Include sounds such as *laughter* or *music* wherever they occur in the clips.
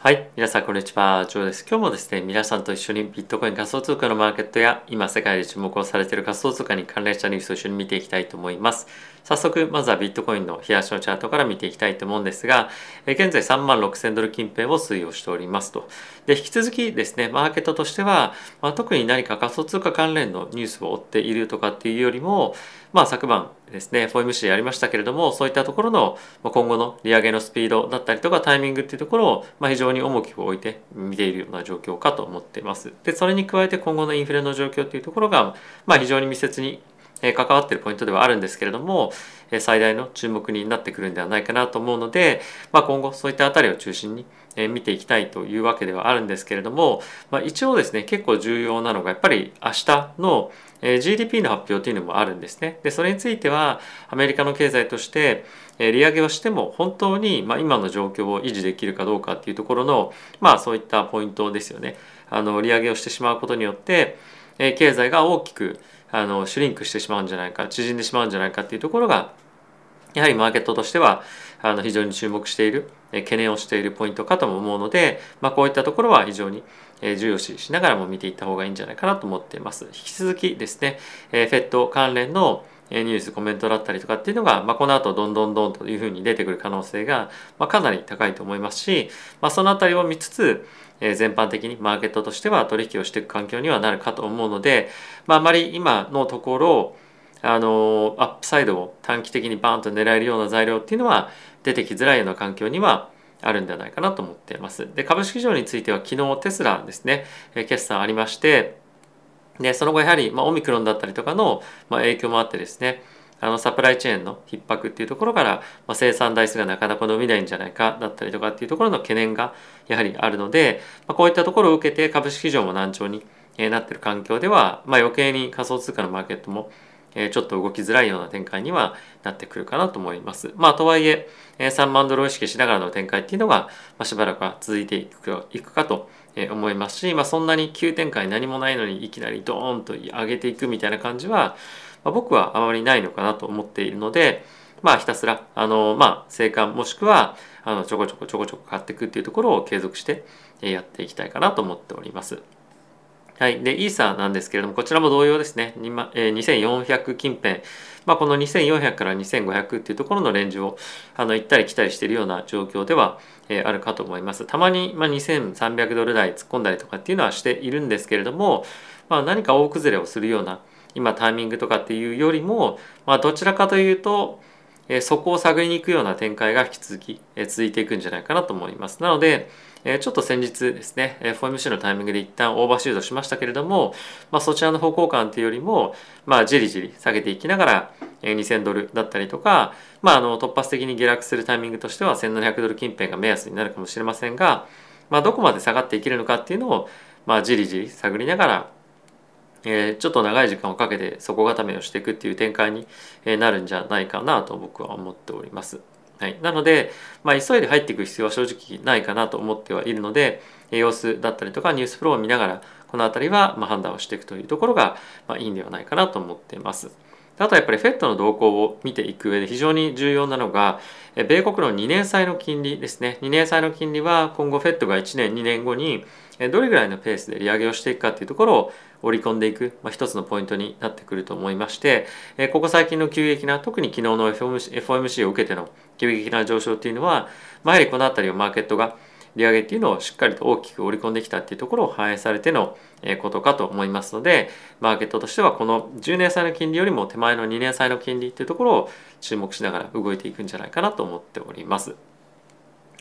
はい。皆さん、こんにちは。ジョーです。今日もですね、皆さんと一緒にビットコイン仮想通貨のマーケットや、今世界で注目をされている仮想通貨に関連したニュースを一緒に見ていきたいと思います。早速、まずはビットコインの冷やしのチャートから見ていきたいと思うんですが、え現在3万6000ドル近辺を推移をしておりますと。で、引き続きですね、マーケットとしては、まあ、特に何か仮想通貨関連のニュースを追っているとかっていうよりも、まあ、昨晩ですね FOMC やりましたけれどもそういったところの今後の利上げのスピードだったりとかタイミングっていうところを、まあ、非常に重きを置いて見ているような状況かと思っていますでそれに加えて今後のインフレの状況っていうところが、まあ、非常に密接に関わってるポイントではあるんですけれども最大の注目になってくるんではないかなと思うので、まあ、今後そういったあたりを中心に見ていきたいというわけではあるんですけれども、まあ、一応ですね結構重要なのがやっぱり明日の GDP の発表というのもあるんですね。でそれについてはアメリカの経済として利上げをしても本当にま今の状況を維持できるかどうかっていうところのまあそういったポイントですよね。あの利上げをしてしまうことによって経済が大きくあのシュリンクしてしまうんじゃないか縮んでしまうんじゃないかっていうところがやはりマーケットとしてはあの非常に注目している懸念をしているポイントかとも思うので、まあ、こういったところは非常に重要視しながらも見ていった方がいいんじゃないかなと思っています。引き続きですね、FED 関連のニュースコメントだったりとかっていうのが、まあ、この後どんどんどんというふうに出てくる可能性が、まあ、かなり高いと思いますし、まあ、そのあたりを見つつえ全般的にマーケットとしては取引をしていく環境にはなるかと思うので、まあ、あまり今のところあのアップサイドを短期的にバーンと狙えるような材料っていうのは出てきづらいような環境にはあるんではないかなと思っています。で株式市場については昨日テスラですねえ決算ありましてでその後やはり、まあ、オミクロンだったりとかの、まあ、影響もあってですねあのサプライチェーンの逼迫っていうところから、まあ、生産台数がなかなか伸びないんじゃないかだったりとかっていうところの懸念がやはりあるので、まあ、こういったところを受けて株式市場も難聴になっている環境では、まあ、余計に仮想通貨のマーケットもちょっと動きづらいような展開にはなってくるかなと思います。まあとはいえ3万ドルを意識しながらの展開っていうのがしばらくは続いていくいくかと思いますし、まあ、そんなに急展開何もないのにいきなりドーンと上げていくみたいな感じは、まあ、僕はあまりないのかなと思っているので、まあひたすらあのまあ生還もしくはあのちょこちょこちょこちょこ買っていくっていうところを継続してやっていきたいかなと思っております。はい。で、イーサなんですけれども、こちらも同様ですね。2400近辺。まあ、この2400から2500っていうところのレンジをあの行ったり来たりしているような状況では、えあるかと思います。たまに、まあ、2300ドル台突っ込んだりとかっていうのはしているんですけれども、まあ、何か大崩れをするような今タイミングとかっていうよりも、まあ、どちらかというと、えそこを探りに行くような展開が引き続き、え続いていくんじゃないかなと思います。なので、えちょっと先日ですね、え FOMC のタイミングで一旦オーバーシュートしましたけれども、まあ、そちらの方向感というよりも、まあ、じりじり下げていきながら、え2000ドルだったりとか、まあ、あの突発的に下落するタイミングとしては1700ドル近辺が目安になるかもしれませんが、まあ、どこまで下がっていけるのかっていうのを、まあ、じりじり探りながら、え、ちょっと長い時間をかけて底固めをしていくっていう展開になるんじゃないかなと僕は思っております。はい、なので、まあ、急いで入っていく必要は正直ないかなと思ってはいるので様子だったりとかニュースフローを見ながらこの辺りはま判断をしていくというところがまいいんではないかなと思っています。あとはやっぱり FED の動向を見ていく上で非常に重要なのが米国の2年債の金利ですね2年債の金利は今後 FED が1年2年後にどれぐらいのペースで利上げをしていくかっていうところを織り込んでいく、まあ、一つのポイントになってくると思いまして、ここ最近の急激な特に昨日の FOMC, FOMC を受けての急激な上昇っていうのは、まあ、やはりこの辺りをマーケットが利上げっていうのをしっかりと大きく織り込んできたっていうところを反映されてのことかと思いますのでマーケットとしてはこの10年債の金利よりも手前の2年債の金利っていうところを注目しながら動いていくんじゃないかなと思っております。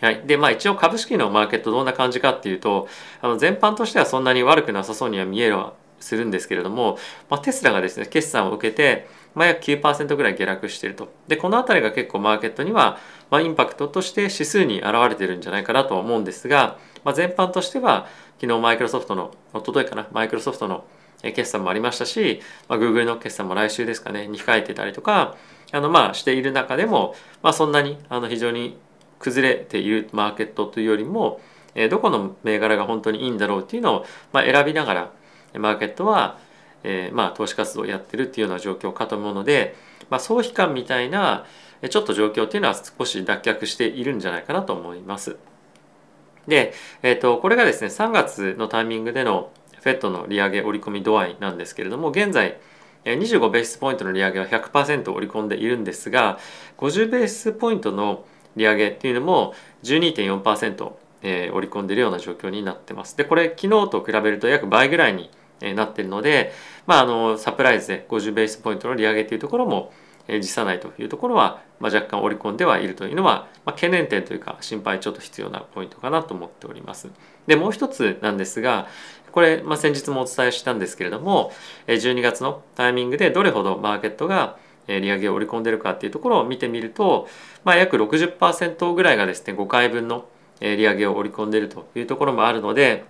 はい。で、まあ一応株式のマーケットどんな感じかっていうと、あの全般としてはそんなに悪くなさそうには見えるするんですけれども、まあ、テスラがですね、決算を受けて、まあ、約9%ぐらい下落していると。で、この辺りが結構マーケットには、まあ、インパクトとして指数に現れてるんじゃないかなとは思うんですが、まあ、全般としては、昨日マイクロソフトの、おとといかな、マイクロソフトの決算もありましたし、まあ、Google の決算も来週ですかね、に控えてたりとか、あの、まあ、している中でも、まあ、そんなに、あの、非常に崩れているマーケットというよりも、えどこの銘柄が本当にいいんだろうっていうのを、まあ、選びながらマーケットは、えー、まあ投資活動をやってるっていうような状況かと思うので、まあ、総悲観みたいなちょっと状況っていうのは少し脱却しているんじゃないかなと思います。で、えーと、これがですね3月のタイミングでの FED の利上げ織り込み度合いなんですけれども現在25ベースポイントの利上げは100%織り込んでいるんですが50ベースポイントの利上げっていうのも12.4%、えー、織り込んでるような状況になってます。でこれ昨日と比べると約倍ぐらいになってるので、まあ、あのサプライズで50ベースポイントの利上げというところも辞さないというところは、まあ、若干織り込んではいるというのは、まあ、懸念点というか心配ちょっと必要なポイントかなと思っております。でもう一つなんですがこれ、まあ、先日もお伝えしたんですけれども12月のタイミングでどれほどマーケットが利上げを織り込んでるかっていうところを見てみると、まあ、約60%ぐらいがですね5回分の利上げを織り込んでいるというところもあるので、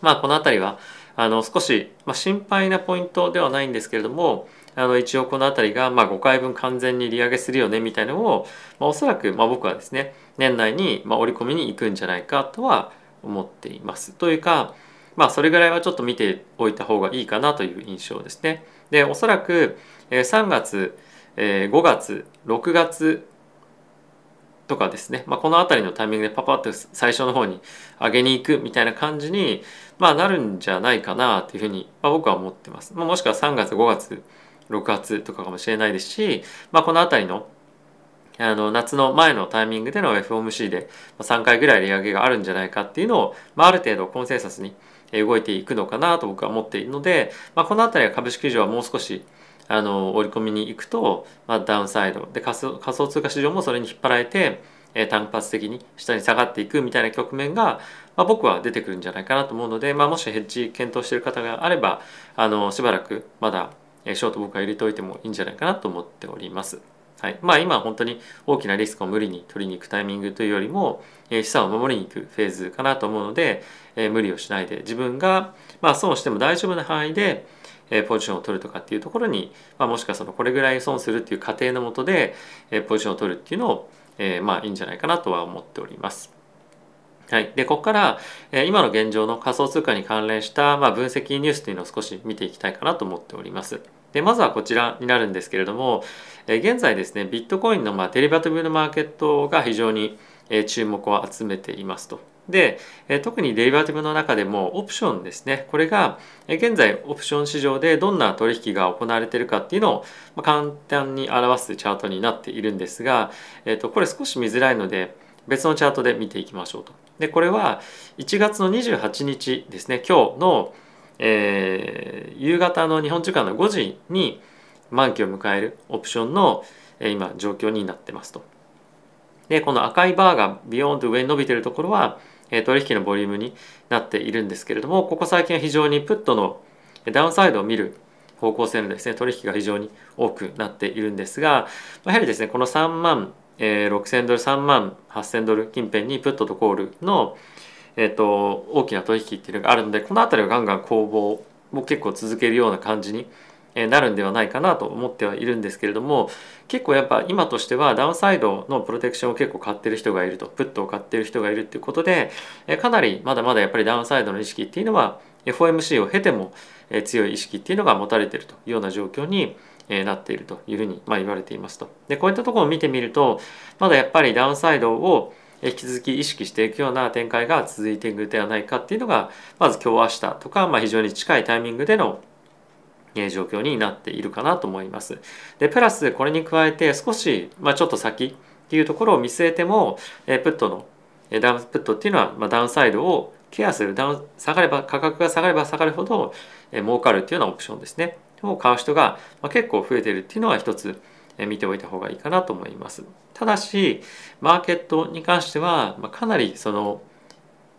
まあ、この辺りはあの少し、まあ、心配なポイントではないんですけれどもあの一応この辺りがまあ5回分完全に利上げするよねみたいなのを、まあ、おそらくまあ僕はですね年内にまあ織り込みに行くんじゃないかとは思っています。というかまあそれぐらいはちょっと見ておいた方がいいかなという印象ですね。でおそらく3月5月6月とかですね、まあ、この辺りのタイミングでパパッと最初の方に上げに行くみたいな感じに、まあ、なるんじゃないかなというふうに、まあ、僕は思ってます。まあ、もしくは3月5月6月とかかもしれないですし、まあ、この辺りのあの夏の前のタイミングでの FOMC で3回ぐらい利上げがあるんじゃないかっていうのを、まあ、ある程度コンセンサスに動いていくのかなと僕は思っているので、まあ、この辺りは株式市場はもう少しあの織り込みに行くと、まあ、ダウンサイドで仮想仮想通貨市場もそれに引っ張られて、え単発的に下に下がっていくみたいな局面が、まあ、僕は出てくるんじゃないかなと思うので、まあ、もしヘッジ検討している方があればあのしばらくまだショート僕は入れておいてもいいんじゃないかなと思っております。はい、まあ今本当に大きなリスクを無理に取りに行くタイミングというよりも、え資産を守りに行くフェーズかなと思うので、え無理をしないで自分が、まあ、損しても大丈夫な範囲で、えポジションを取るとかっていうところに、まあ、もしくはそのこれぐらい損するっていう過程のもとで、えポジションを取るっていうのを、えまあいいんじゃないかなとは思っております。はい、でここから、え今の現状の仮想通貨に関連した、まあ、分析ニュースというのを少し見ていきたいかなと思っております。でまずはこちらになるんですけれども、え現在ですねビットコインの、まあ、デリバティブのマーケットが非常に、え注目を集めていますと。で、特にデリバティブの中でもオプションですねこれが現在オプション市場でどんな取引が行われているかっていうのを簡単に表すチャートになっているんですが、えー、とこれ少し見づらいので別のチャートで見ていきましょうと。でこれは1月の28日ですね今日の、えー、夕方の日本時間の5時に満期を迎えるオプションの、え、今状況になってますと。でこの赤いバーがビヨーンと上に伸びてるところは取引のボリュームになっているんですけれどもここ最近は非常にプットのダウンサイドを見る方向性のですね取引が非常に多くなっているんですがやはりですねこの3万6000ドル3万8000ドル近辺にプットとコールの、えーと、大きな取引っていうのがあるのでこの辺りはガンガン攻防も結構続けるような感じになるんではないかなと思ってはいるんですけれども結構やっぱ今としてはダウンサイドのプロテクションを結構買ってる人がいるとプットを買ってる人がいるっていうことでかなりまだまだやっぱりダウンサイドの意識っていうのは FOMC を経ても強い意識っていうのが持たれているというような状況になっているというふうにま言われていますと。でこういったところを見てみるとまだやっぱりダウンサイドを引き続き意識していくような展開が続いていくではないかっていうのがまず今日明日とか、まあ、非常に近いタイミングでの状況になっているかなと思います。でプラスこれに加えて少し、まあ、ちょっと先っていうところを見据えてもプットのダウンプットっていうのは、まあ、ダウンサイドをケアするダウン下がれば価格が下がれば下がるほど儲かるっていうようなオプションですねを買う人が結構増えてるっていうのは一つ見ておいた方がいいかなと思います。ただしマーケットに関してはかなりその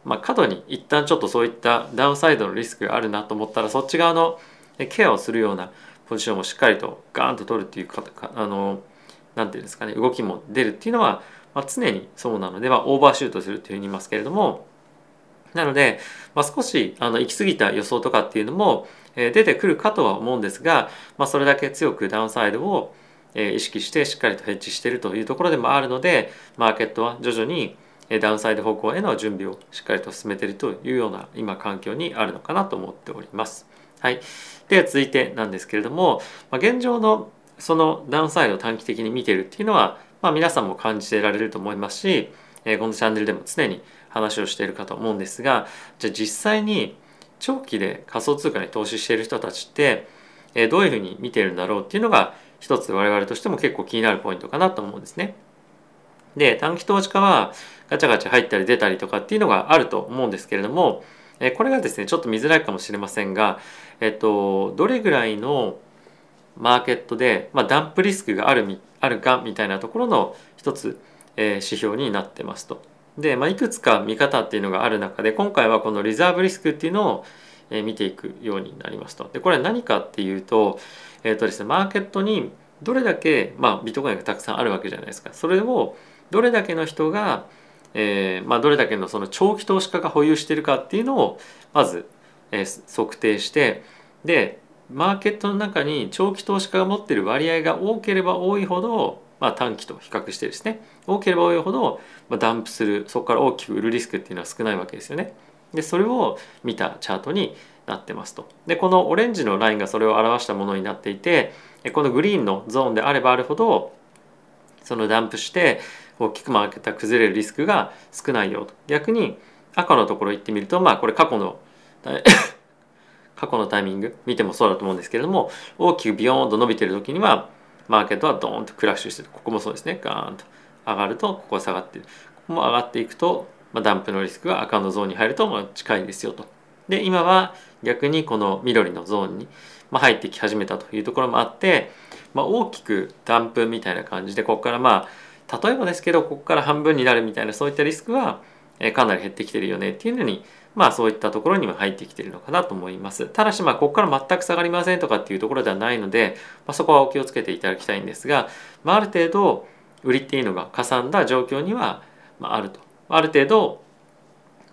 まあ、過度に一旦ちょっとそういったダウンサイドのリスクがあるなと思ったらそっち側のケアをするようなポジションもしっかりとガーンと取るっていうかあのなんていうんですかね動きも出るっていうのは、まあ、常にそうなので、まあ、オーバーシュートするというふうに言いますけれどもなので、まあ、少しあの行き過ぎた予想とかっていうのも、えー、出てくるかとは思うんですが、まあ、それだけ強くダウンサイドを、えー、意識してしっかりとヘッジしているというところでもあるのでマーケットは徐々にダウンサイド方向への準備をしっかりと進めているというような今環境にあるのかなと思っております。はい、で続いてなんですけれども、まあ、現状のそのダウンサイドを短期的に見てるっていうのは、まあ、皆さんも感じてられると思いますしえこのチャンネルでも常に話をしているかと思うんですがじゃあ実際に長期で仮想通貨に投資している人たちって、えどういうふうに見てるんだろうっていうのが一つ我々としても結構気になるポイントかなと思うんですね。で短期投資家はガチャガチャ入ったり出たりとかっていうのがあると思うんですけれどもえこれがですねちょっと見づらいかもしれませんが、えっと、どれぐらいのマーケットで、まあ、ダンプリスクがあるみあるかみたいなところの一つ、えー、指標になってますと。で、まあ、いくつか見方っていうのがある中で今回はこのリザーブリスクっていうのを、え、見ていくようになりますと。でこれは何かっていうと,、えーとですね、マーケットにどれだけ、まあ、ビットコインがたくさんあるわけじゃないですか。それをどれだけの人がえーまあ、どれだけのその長期投資家が保有しているかっていうのをまず、えー、測定してでマーケットの中に長期投資家が持っている割合が多ければ多いほど、まあ、短期と比較してですね多ければ多いほど、まあ、ダンプするそこから大きく売るリスクっていうのは少ないわけですよね。でそれを見たチャートになってますと。でこのオレンジのラインがそれを表したものになっていてこのグリーンのゾーンであればあるほどそのダンプして大きくマーケットが崩れるリスクが少ないよと。逆に赤のところ行ってみるとまあこれ過去の *laughs* 過去のタイミング見てもそうだと思うんですけれども大きくビヨーンと伸びてる時にはマーケットはドーンとクラッシュしてるここもそうですね。ガーンと上がるとここは下がってる。ここも上がっていくと、まあ、ダンプのリスクが赤のゾーンに入るとまあ近いですよと。で今は逆にこの緑のゾーンに入ってき始めたというところもあって、まあ、大きくダンプみたいな感じでここからまあ例えばですけどここから半分になるみたいなそういったリスクはかなり減ってきてるよねっていうのにまあそういったところにも入ってきてるのかなと思います。ただしまあここから全く下がりませんとかっていうところではないので、まあ、そこはお気をつけていただきたいんですが、まあ、ある程度売りっていうのがかさんだ状況にはあると。ある程度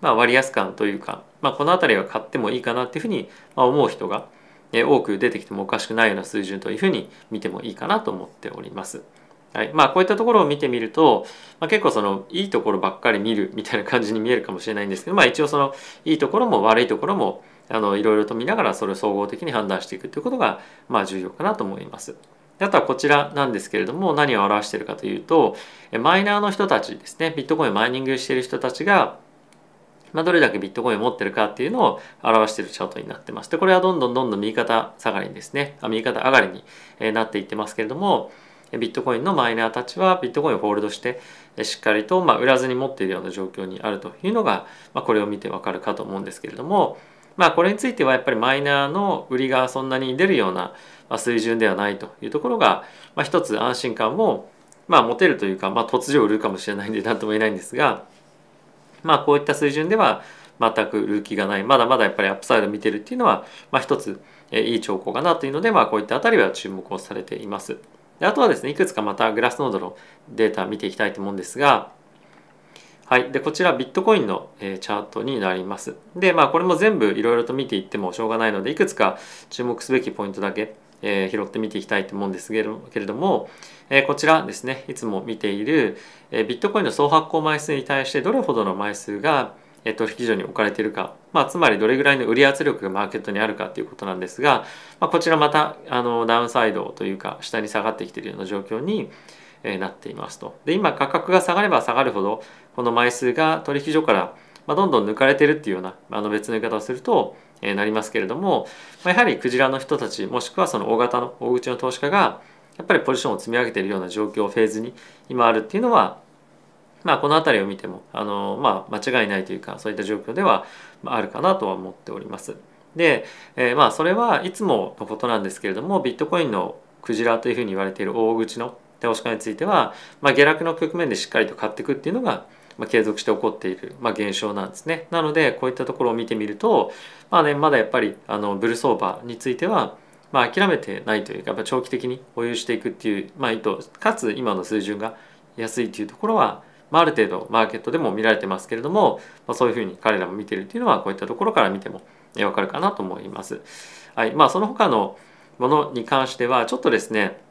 ま割安感というか、まあ、この辺りは買ってもいいかなっていうふうに思う人が多く出てきてもおかしくないような水準というふうに見てもいいかなと思っております。はいまあ、こういったところを見てみると、まあ、結構そのいいところばっかり見るみたいな感じに見えるかもしれないんですけど、まあ、一応そのいいところも悪いところもあのいろいろと見ながらそれを総合的に判断していくということがまあ重要かなと思います。あとはこちらなんですけれども何を表しているかというとマイナーの人たちですねビットコインをマイニングしている人たちがまあ、どれだけビットコインを持ってるかっていうのを表しているチャートになってます。でこれはどんどんどんどん右肩下がりにですねあ右肩上がりになっていってますけれどもビットコインのマイナーたちはビットコインをホールドしてしっかりとま売らずに持っているような状況にあるというのが、まこれを見てわかるかと思うんですけれどもまあこれについてはやっぱりマイナーの売りがそんなに出るような水準ではないというところが、まあ、一つ安心感もまあ持てるというか、まあ、突如売るかもしれないんで何とも言えないんですがまあこういった水準では全く売る気がないまだまだやっぱりアップサイド見てるっていうのは、まあ、一ついい兆候かなというので、まあ、こういったあたりは注目をされています。であとはですねいくつかまたグラスノードのデータ見ていきたいと思うんですがはい、でこちらビットコインの、えー、チャートになります。でまあこれも全部いろいろと見ていってもしょうがないのでいくつか注目すべきポイントだけ、えー、拾って見ていきたいと思うんですけれども、えー、こちらですねいつも見ている、え、ビットコインの総発行枚数に対してどれほどの枚数がえ取引所に置かれているか、まあ、つまりどれぐらいの売り圧力がマーケットにあるかということなんですが、まあ、こちらまたあのダウンサイドというか下に下がってきているような状況になっていますと。で今価格が下がれば下がるほどこの枚数が取引所からまあどんどん抜かれてるっていうようなあの別の言い方をするとえなりますけれどもやはりクジラの人たちもしくはその大型の大口の投資家がやっぱりポジションを積み上げているような状況フェーズに今あるっていうのはまあ、この辺りを見てもあの、まあ、間違いないというかそういった状況ではあるかなとは思っております。で、えー、まあそれはいつものことなんですけれどもビットコインのクジラというふうに言われている大口の投資家については、まあ、下落の局面でしっかりと買っていくっていうのが、まあ、継続して起こっている、まあ、現象なんですね。なのでこういったところを見てみると、まあね、まだやっぱりあのブルー相場についてはまあ、諦めてないというかやっぱ長期的に保有していくっていう、まあ、意図かつ今の水準が安いというところはまあ、ある程度マーケットでも見られてますけれども、まあ、そういうふうに彼らも見てるっていうのはこういったところから見てもわかるかなと思います。はいまあ、その他のものに関してはちょっとですね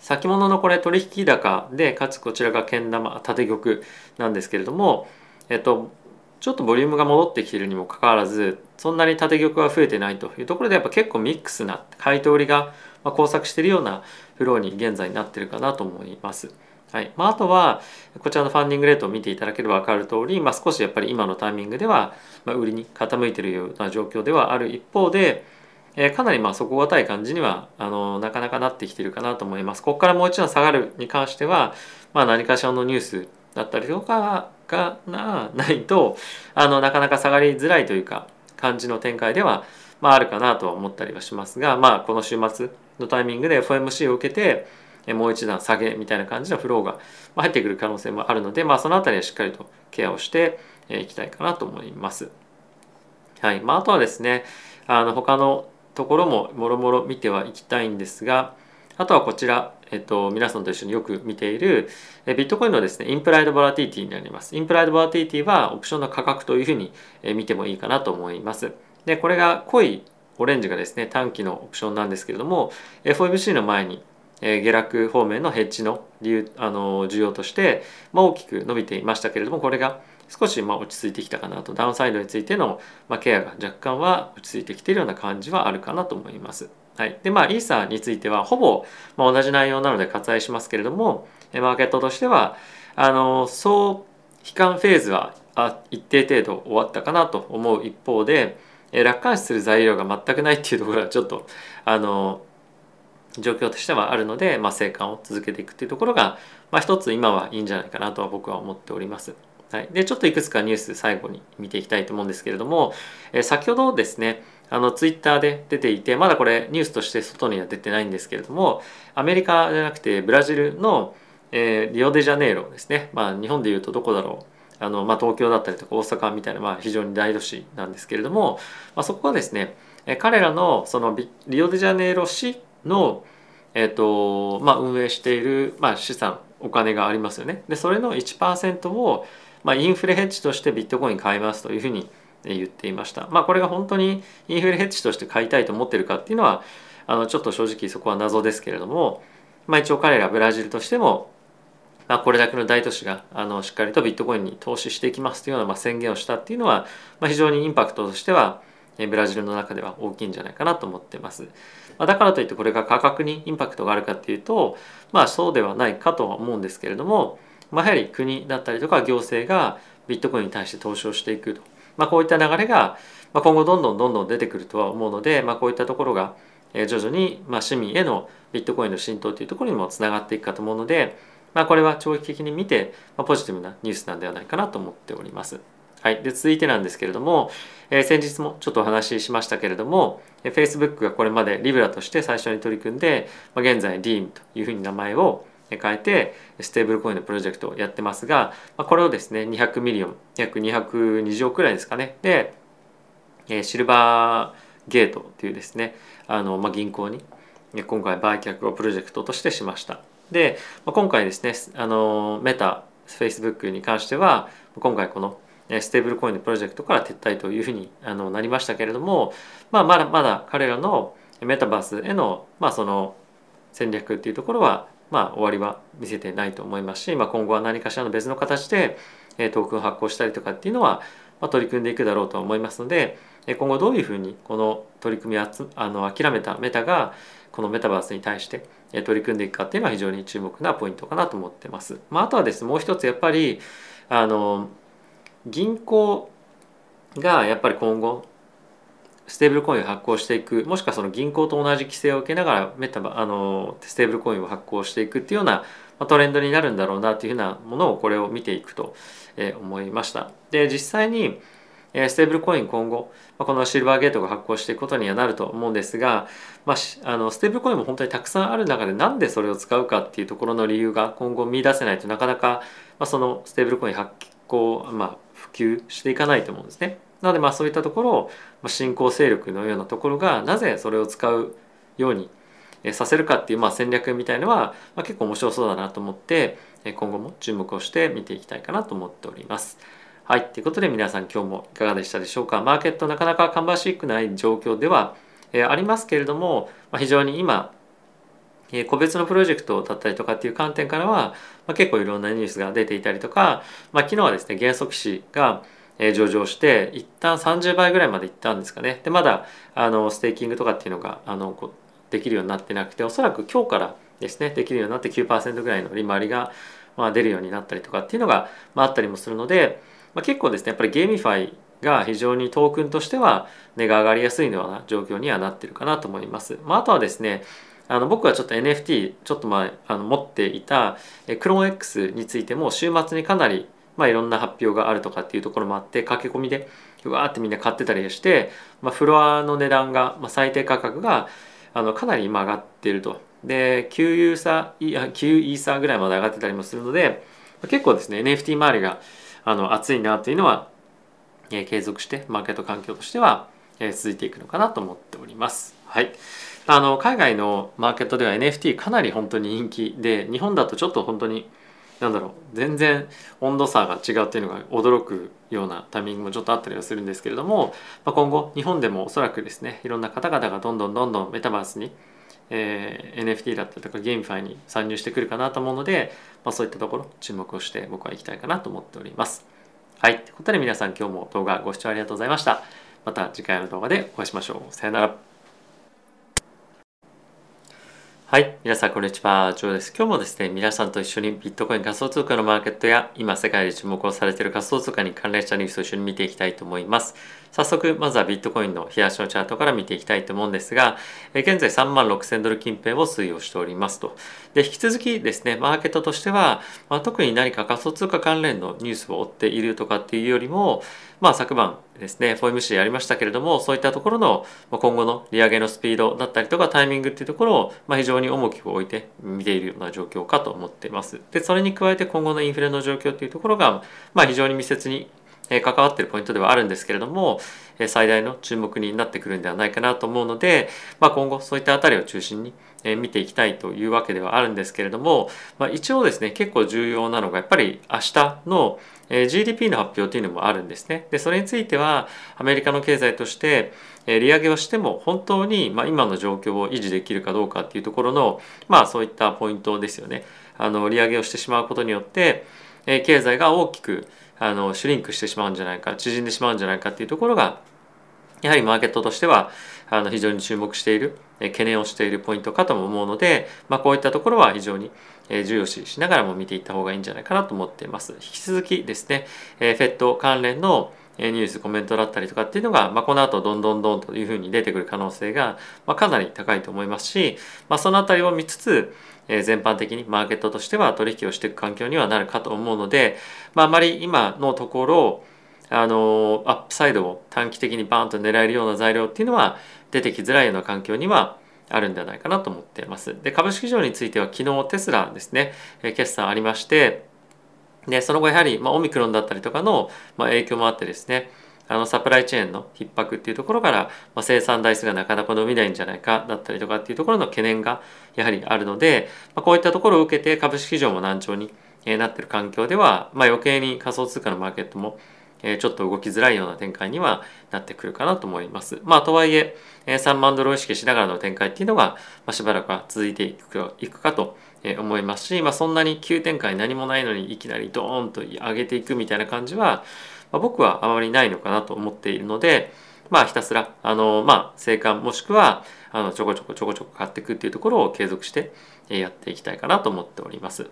先物のこれ取引高でかつこちらがけん玉縦玉なんですけれども、えっと、ちょっとボリュームが戻ってきているにもかかわらずそんなに縦玉は増えてないというところでやっぱ結構ミックスな買い取りが交錯しているようなフローに現在になってるかなと思います。はいまあ、あとはこちらのファンディングレートを見ていただければ分かる通り、まあ、少しやっぱり今のタイミングでは、まあ、売りに傾いているような状況ではある一方で、えー、かなりまあ底堅い感じにはあのなかなかなってきているかなと思います。ここからもう一度下がるに関しては、まあ、何かしらのニュースだったりとかがないとあのなかなか下がりづらいというか感じの展開では、まあ、あるかなとは思ったりはしますが、まあ、この週末のタイミングで FOMC を受けてもう一段下げみたいな感じのフローが入ってくる可能性もあるので、まあ、その辺りはしっかりとケアをしていきたいかなと思います。はいまあ、あとはですねあの他のところももろもろ見てはいきたいんですがあとはこちら、えっと、皆さんと一緒によく見ているビットコインのですねインプライドボラティティになります。インプライドボラティティはオプションの価格というふうに見てもいいかなと思います。でこれが濃いオレンジがですね短期のオプションなんですけれども FOMC の前にえ下落方面のヘッジの理由あの需要として、ま、大きく伸びていましたけれどもこれが少しま落ち着いてきたかなとダウンサイドについてのまケアが若干は落ち着いてきているような感じはあるかなと思います。はい、でまあイーサについてはほぼま同じ内容なので割愛しますけれどもマーケットとしてはあの総悲観フェーズは一定程度終わったかなと思う一方で楽観視する材料が全くないっていうところはちょっとあの状況としてはあるので、まあ、生還を続けていくっていうところが、まあ、一つ今はいいんじゃないかなとは僕は思っております。はい、でちょっといくつかニュース最後に見ていきたいと思うんですけれども、えー、先ほどですねあのツイッターで出ていてまだこれニュースとして外には出てないんですけれどもアメリカじゃなくてブラジルの、えー、リオデジャネイロですね、まあ、日本でいうとどこだろう。あの、まあ、東京だったりとか大阪みたいな、まあ、非常に大都市なんですけれども、まあ、そこはですね彼らのそのリオデジャネイロ市のえーとまあ、運営している、まあ、資産お金がありますよねでそれの1%を、まあ、インフレヘッジとしてビットコイン買いますというふうに言っていました、まあ、これが本当にインフレヘッジとして買いたいと思ってるかっていうのはあのちょっと正直そこは謎ですけれども、まあ、一応彼らブラジルとしても、まあ、これだけの大都市があのしっかりとビットコインに投資していきますというような、まあ、宣言をしたっていうのは、まあ、非常にインパクトとしてはブラジルの中では大きいんじゃないかなと思ってます。まあ、だからといってこれが価格にインパクトがあるかっていうとまあそうではないかとは思うんですけれども、まあ、やはり国だったりとか行政がビットコインに対して投資をしていくと、まあ、こういった流れが今後どんどんどんどん出てくるとは思うので、まあ、こういったところが徐々に市民へのビットコインの浸透というところにもつながっていくかと思うので、まあ、これは長期的に見てポジティブなニュースなんではないかなと思っております。はい、で続いてなんですけれども、えー、先日もちょっとお話ししましたけれども、えー、Facebook がこれまでリブラとして最初に取り組んで、まあ、現在 DEAM というふうに名前を変えてステーブルコインのプロジェクトをやってますが、まあ、これをですね200 million 約220億くらいですかね。で、えー、シルバーゲートというですねあの、まあ、銀行に今回売却をプロジェクトとしてしました。で、まあ、今回ですねあのメタ Facebook に関しては今回このステーブルコインのプロジェクトから撤退というふうにあのなりましたけれども、まあ、まだまだ彼らのメタバースへの,、まあその戦略っていうところは、まあ、終わりは見せてないと思いますし、まあ、今後は何かしらの別の形でトークン発行したりとかっていうのは、まあ、取り組んでいくだろうと思いますので今後どういうふうにこの取り組みあつあの諦めたメタがこのメタバースに対して取り組んでいくかっていうのは非常に注目なポイントかなと思ってます。まあ、あとはですねもう一つやっぱりあの銀行がやっぱり今後ステーブルコインを発行していくもしくはその銀行と同じ規制を受けながらメタバあのステーブルコインを発行していくっていうようなトレンドになるんだろうなっていうふうなものをこれを見ていくと思いました。で実際にステーブルコイン今後このシルバーゲートが発行していくことにはなると思うんですが、まあ、あのステーブルコインも本当にたくさんある中でなんでそれを使うかっていうところの理由が今後見出せないとなかなか、まあ、そのステーブルコイン発行、まあ、及していかないと思うんですね。なのでまあそういったところを新興勢力のようなところがなぜそれを使うようにさせるかっていうまあ戦略みたいのは結構面白そうだなと思って今後も注目をして見ていきたいかなと思っております。はい。ということで皆さん今日もいかがでしたでしょうか？マーケットなかなか芳しくない状況ではありますけれども非常に今個別のプロジェクトだったりとかっていう観点からは、まあ、結構いろんなニュースが出ていたりとか、まあ、昨日はですね元素騎士が上場して一旦30倍ぐらいまでいったんですかねでまだあのステーキングとかっていうのがあのできるようになってなくておそらく今日からですねできるようになって9%ぐらいの利回りがまあ、出るようになったりとかっていうのが、まあ、あったりもするので、まあ、結構ですねやっぱり GameFi が非常にトークンとしては値が上がりやすいような状況にはなってるかなと思います。まあ、あとはですねあの僕はちょっと NFT ちょっと前あの持っていたクローン X についても週末にかなりまあ、いろんな発表があるとかっていうところもあって駆け込みでうわーってみんな買ってたりして、まあ、フロアの値段が、まあ、最低価格があのかなり今上がっているとで9ユーサー9イーサーぐらいまで上がってたりもするので結構ですね NFT 周りがあの熱いなというのは、えー、継続してマーケット環境としては、えー、続いていくのかなと思っております。はいあの海外のマーケットでは NFT かなり本当に人気で日本だとちょっと本当になんだろう全然温度差が違うっていうのが驚くようなタイミングもちょっとあったりはするんですけれども、まあ、今後日本でもおそらくですねいろんな方々がどんどんどんどんメタバースにえー、NFT だったりとかゲームファイに参入してくるかなと思うので、まあ、そういったところ注目をして僕は行きたいかなと思っております。はい。ということで皆さん今日も動画ご視聴ありがとうございました。また次回の動画でお会いしましょう。さよなら。はい。皆さん、こんにちは。ジョーです。今日もですね、皆さんと一緒にビットコイン仮想通貨のマーケットや、今世界で注目をされている仮想通貨に関連したニュースを一緒に見ていきたいと思います。早速、まずはビットコインの冷やしのチャートから見ていきたいと思うんですが、現在3万6000ドル近辺を推移をしておりますと。で、引き続きですね、マーケットとしては、まあ、特に何か仮想通貨関連のニュースを追っているとかっていうよりも、まあ、昨晩ですね FOMC やりましたけれどもそういったところの今後の利上げのスピードだったりとかタイミングっていうところを、まあ、非常に重きを置いて見ているような状況かと思っていますでそれに加えて今後のインフレの状況っていうところが、まあ、非常に密接に関わってるポイントではあるんですけれども最大の注目になってくるんではないかなと思うので、まあ、今後そういったあたりを中心に見ていきたいというわけではあるんですけれども、まあ、一応ですね結構重要なのがやっぱり明日の GDP の発表というのもあるんですね。でそれについてはアメリカの経済として利上げをしても本当にま今の状況を維持できるかどうかっていうところのまあそういったポイントですよね。あの利上げをしてしまうことによって経済が大きくあのシュリンクしてしまうんじゃないか縮んでしまうんじゃないかっていうところがやはりマーケットとしてはあの非常に注目している懸念をしているポイントかとも思うので、まあ、こういったところは非常に重要視しながらも見ていった方がいいんじゃないかなと思っています。引き続きですね、え FED 関連のニュースコメントだったりとかっていうのが、まあ、この後どんどんどんというふうに出てくる可能性が、まあ、かなり高いと思いますし、まあ、そのあたりを見つつ、えー、全般的にマーケットとしては取引をしていく環境にはなるかと思うので、まあ、あまり今のところあのアップサイドを短期的にバーンと狙えるような材料っていうのは出てきづらいような環境にはあるんではないかなと思っています。で株式市場については昨日テスラですね、え決算ありましてでその後やはり、まあ、オミクロンだったりとかの、まあ、影響もあってですねあのサプライチェーンの逼迫っていうところから、まあ、生産台数がなかなか伸びないんじゃないかだったりとかっていうところの懸念がやはりあるので、まあ、こういったところを受けて株式市場も難聴になっている環境では、まあ、余計に仮想通貨のマーケットもちょっと動きづらいような展開にはなってくるかなと思います。まあとはいえ3万ドルを意識しながらの展開っていうのが、まあしばらくは続いていくいくかと思いますし、まあ、そんなに急展開何もないのにいきなりドーンと上げていくみたいな感じは、まあ、僕はあまりないのかなと思っているので、まあひたすらあのまあ生還もしくはあのちょこちょこちょこちょこ買っていくっていうところを継続してやっていきたいかなと思っております。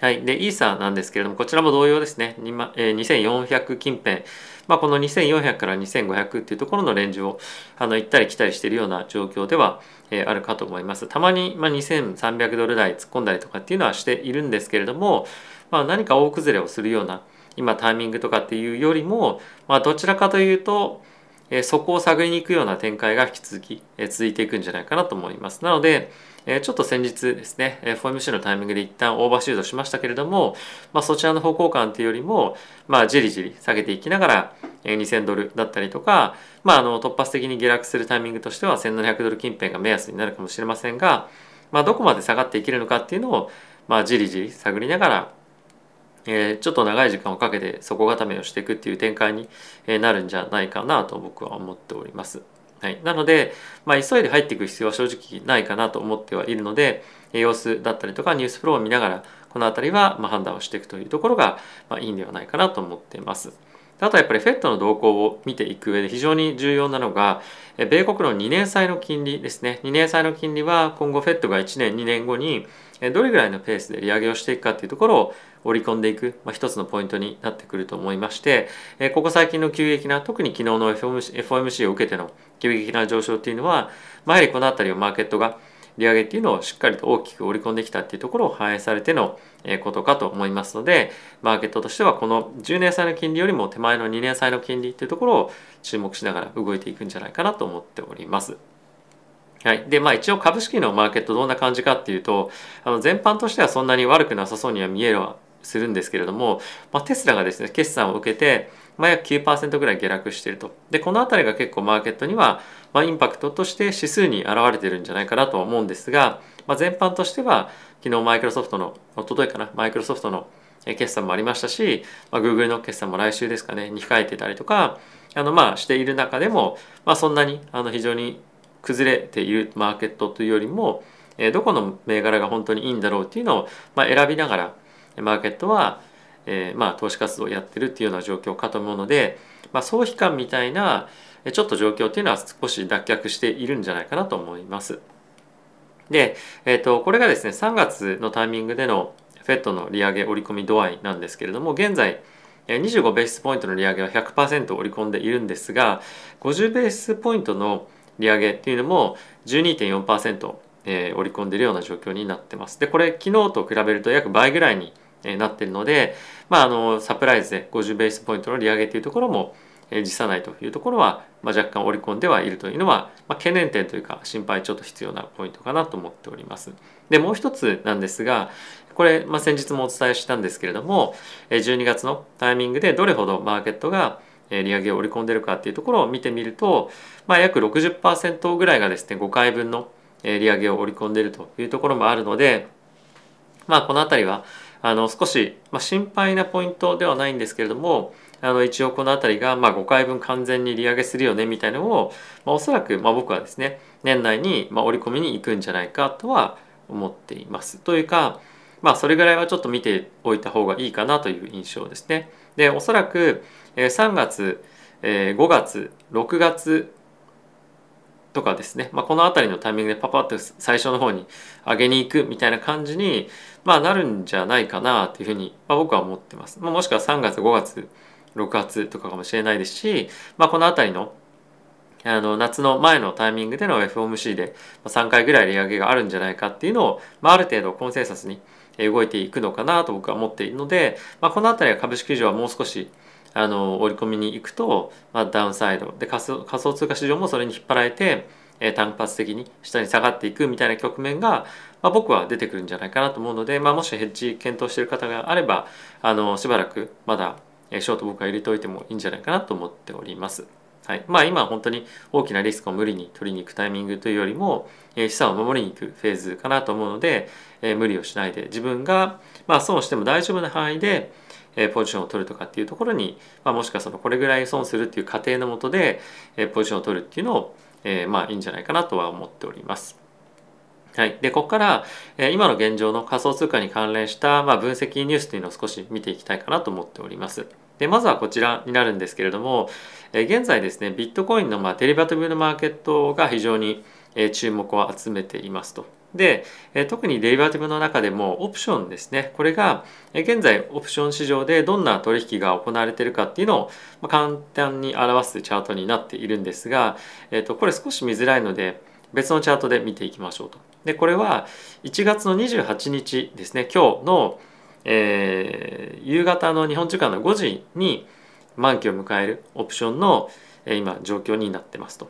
はい。で、イーサーなんですけれども、こちらも同様ですね。2400近辺。まあ、この2400から2500っていうところのレンジをあの行ったり来たりしているような状況では、えー、あるかと思います。たまに、まあ、2300ドル台突っ込んだりとかっていうのはしているんですけれども、まあ、何か大崩れをするような今タイミングとかっていうよりも、まあ、どちらかというと、えー、そこを探りに行くような展開が引き続き、えー、続いていくんじゃないかなと思います。なので、えちょっと先日ですねえ FOMC のタイミングで一旦オーバーシュートしましたけれども、まあ、そちらの方向感というよりも、まあ、じりじり下げていきながら2000ドルだったりとか、まあ、あの突発的に下落するタイミングとしては1700ドル近辺が目安になるかもしれませんが、まあ、どこまで下がっていけるのかっていうのを、まあ、じりじり探りながらえ、ちょっと長い時間をかけて底固めをしていくっていう展開になるんじゃないかなと僕は思っております。はい、なので、まあ、急いで入っていく必要は正直ないかなと思ってはいるので様子だったりとかニュースフローを見ながらこの辺りはま判断をしていくというところがまいいんではないかなと思っています。あとはやっぱり FED の動向を見ていく上で非常に重要なのが米国の2年債の金利ですね2年債の金利は今後 FED が1年2年後にどれぐらいのペースで利上げをしていくかっていうところを織り込んでいく、まあ、一つのポイントになってくると思いましてここ最近の急激な特に昨日の FOMC を受けての急激な上昇っていうのは、まあ、やはりこの辺りをマーケットが利上げっていうのをしっかりと大きく織り込んできたっていうところを反映されてのことかと思いますのでマーケットとしてはこの10年債の金利よりも手前の2年債の金利っていうところを注目しながら動いていくんじゃないかなと思っております。はい。で、まあ一応株式のマーケットどんな感じかっていうと、あの全般としてはそんなに悪くなさそうには見えるはするんですけれども、まあ、テスラがですね、決算を受けて、まあ、約9%ぐらい下落していると。で、この辺りが結構マーケットには、まあ、インパクトとして指数に現れてるんじゃないかなとは思うんですが、まあ、全般としては、昨日マイクロソフトの、おとといかな、マイクロソフトの決算もありましたし、まあ、Google の決算も来週ですかね、に控えてたりとか、あの、まあ、している中でも、まあ、そんなに、あの、非常に崩れているマーケットというよりも、えどこの銘柄が本当にいいんだろうっていうのを、まあ、選びながらマーケットは、えー、まあ投資活動をやってるっていうような状況かと思うので、まあ、総悲観みたいなちょっと状況っていうのは少し脱却しているんじゃないかなと思います。で、えー、とこれがですね3月のタイミングでの FED の利上げ織り込み度合いなんですけれども現在25ベースポイントの利上げは100%織り込んでいるんですが50ベースポイントの利上げっていうのも12.4%、えー、織り込んでいるような状況になってます。でこれ昨日と比べると約倍ぐらいになっているので、まあ、あのサプライズで50ベースポイントの利上げというところも辞さないというところは、まあ、若干織り込んではいるというのは、まあ、懸念点というか心配ちょっと必要なポイントかなと思っております。でもう一つなんですがこれ、まあ、先日もお伝えしたんですけれども12月のタイミングでどれほどマーケットが利上げを織り込んでるかっていうところを見てみると、まあ、約60%ぐらいがですね5回分の利上げを織り込んでいるというところもあるのでまあこの辺りはあの少し、まあ、心配なポイントではないんですけれどもあの一応この辺りがまあ5回分完全に利上げするよねみたいなのを、まあ、おそらくまあ僕はですね年内にまあ織り込みに行くんじゃないかとは思っています。というかまあそれぐらいはちょっと見ておいた方がいいかなという印象ですね。でおそらく3月5月6月とかですね、まあ、この辺りのタイミングでパパッと最初の方に上げに行くみたいな感じに、まあ、なるんじゃないかなというふうに、まあ、僕は思ってます。ま、もしくは3月5月6月とかかもしれないですし、まあ、この辺りのあの夏の前のタイミングでの FOMC で3回ぐらい利上げがあるんじゃないかっていうのを、まあ、る程度コンセンサスに動いていくのかなと僕は思っているので、まあ、この辺りは株式市場はもう少しあの織り込みに行くと、まあ、ダウンサイドで仮想仮想通貨市場もそれに引っ張られて、えー、単発的に下に下がっていくみたいな局面が、まあ、僕は出てくるんじゃないかなと思うので、まあ、もしヘッジ検討している方があればあのしばらくまだショート僕は入れておいてもいいんじゃないかなと思っております。はい、まあ今本当に大きなリスクを無理に取りに行くタイミングというよりも、え資産を守りに行くフェーズかなと思うので、え無理をしないで自分が、まあ、損しても大丈夫な範囲で、えポジションを取るとかっていうところに、まあ、もしかしたらこれぐらい損するっていう過程のもとで、えポジションを取るっていうのを、えまあいいんじゃないかなとは思っております。はい、でここから、え今の現状の仮想通貨に関連した、まあ、分析ニュースというのを少し見ていきたいかなと思っております。でまずはこちらになるんですけれども、え現在ですねビットコインの、まあ、デリバティブのマーケットが非常に、え注目を集めていますと。で、え特にデリバティブの中でもオプションですねこれが、現在オプション市場でどんな取引が行われているかっていうのを、簡単に表すチャートになっているんですが、えー、とこれ少し見づらいので別のチャートで見ていきましょうと。でこれは1月の28日ですね今日の、えー、夕方の日本時間の5時に満期を迎えるオプションの、えー、今状況になってますと。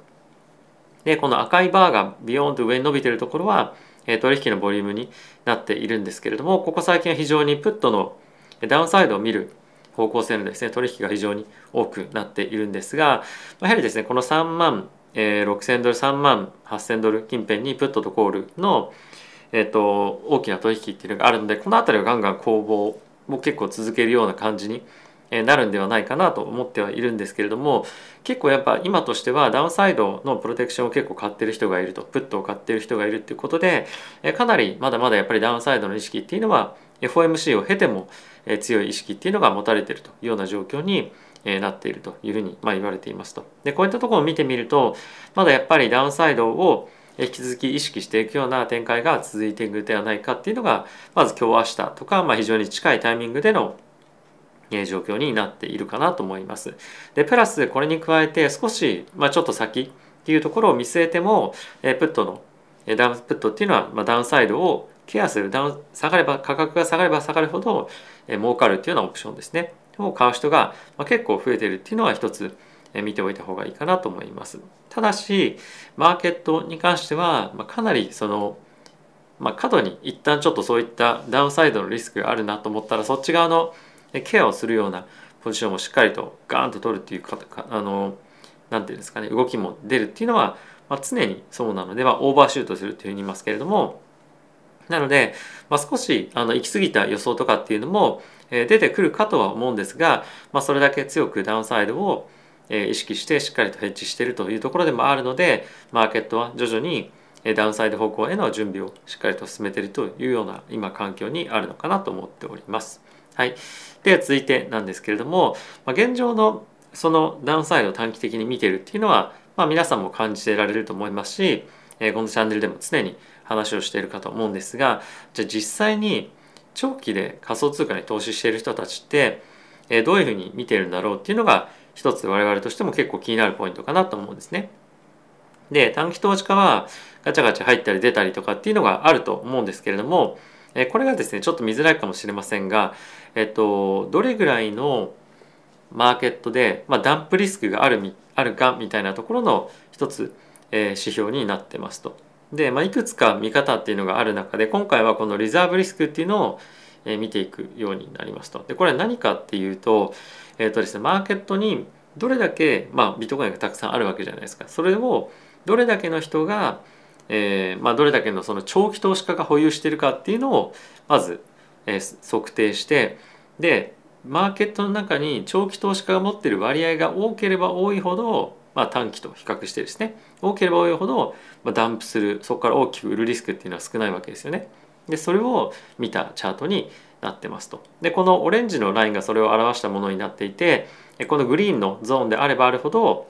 でこの赤いバーがビヨーンと上に伸びているところは、取引のボリュームになっているんですけれどもここ最近は非常にプットのダウンサイドを見る方向性のですね取引が非常に多くなっているんですがやはりですねこの3万、6000ドル3万8000ドル近辺にプットとコールの、えーと、大きな取引っていうのがあるのでこの辺りはガンガン攻防も結構続けるような感じになるんではないかなと思ってはいるんですけれども結構やっぱ今としてはダウンサイドのプロテクションを結構買ってる人がいるとプットを買ってる人がいるっていうことでかなりまだまだやっぱりダウンサイドの意識っていうのは FOMC を経ても強い意識っていうのが持たれてるというような状況になっているというふうにま言われていますと。でこういったところを見てみるとまだやっぱりダウンサイドを引き続き意識していくような展開が続いていくではないかっていうのがまず今日明日とか、まあ、非常に近いタイミングでの状況になっているかなと思います。でプラスこれに加えて少し、まあ、ちょっと先っていうところを見据えてもプットのダウンプットっていうのは、まあ、ダウンサイドをケアするダウン下がれば価格が下がれば下がるほど儲かるっていうようなオプションですねを買う人が結構増えてるっていうのは一つ見ておいた方がいいかなと思います。ただしマーケットに関してはかなりそのまあ、過度に一旦ちょっとそういったダウンサイドのリスクがあるなと思ったらそっち側のケアをするようなポジションもしっかりとガーンと取るっていうかあのなんていうんですかね動きも出るっていうのは、まあ、常にそうなので、まあ、オーバーシュートするというふうに言いますけれどもなので、まあ、少しあの行き過ぎた予想とかっていうのも、えー、出てくるかとは思うんですが、まあ、それだけ強くダウンサイドを、えー、意識してしっかりとヘッジしているというところでもあるのでマーケットは徐々にダウンサイド方向への準備をしっかりと進めているというような今環境にあるのかなと思っております。はい、で続いてなんですけれども、まあ、現状のそのダウンサイドを短期的に見てるっていうのは、まあ、皆さんも感じてられると思いますし、えー、このチャンネルでも常に話をしているかと思うんですがじゃあ実際に長期で仮想通貨に投資している人たちって、えー、どういうふうに見てるんだろうっていうのが一つ我々としても結構気になるポイントかなと思うんですね。で短期投資家はガチャガチャ入ったり出たりとかっていうのがあると思うんですけれども、え、これがですねちょっと見づらいかもしれませんが、えっと、どれぐらいのマーケットで、まあ、ダンプリスクがあるみあるかみたいなところの一つ、えー、指標になってますと。で、まあ、いくつか見方っていうのがある中で今回はこのリザーブリスクっていうのを、えー、見ていくようになりますと。でこれは何かっていうと,、えーとですね、マーケットにどれだけ、まあ、ビットコインがたくさんあるわけじゃないですか。それをどれだけの人が、えーまあ、どれだけのその長期投資家が保有してるかっていうのをまず、え、測定してでマーケットの中に長期投資家が持ってる割合が多ければ多いほど、まあ、短期と比較してですね多ければ多いほど、まあ、ダンプするそこから大きく売るリスクっていうのは少ないわけですよね。でそれを見たチャートになってますと。でこのオレンジのラインがそれを表したものになっていてこのグリーンのゾーンであればあるほど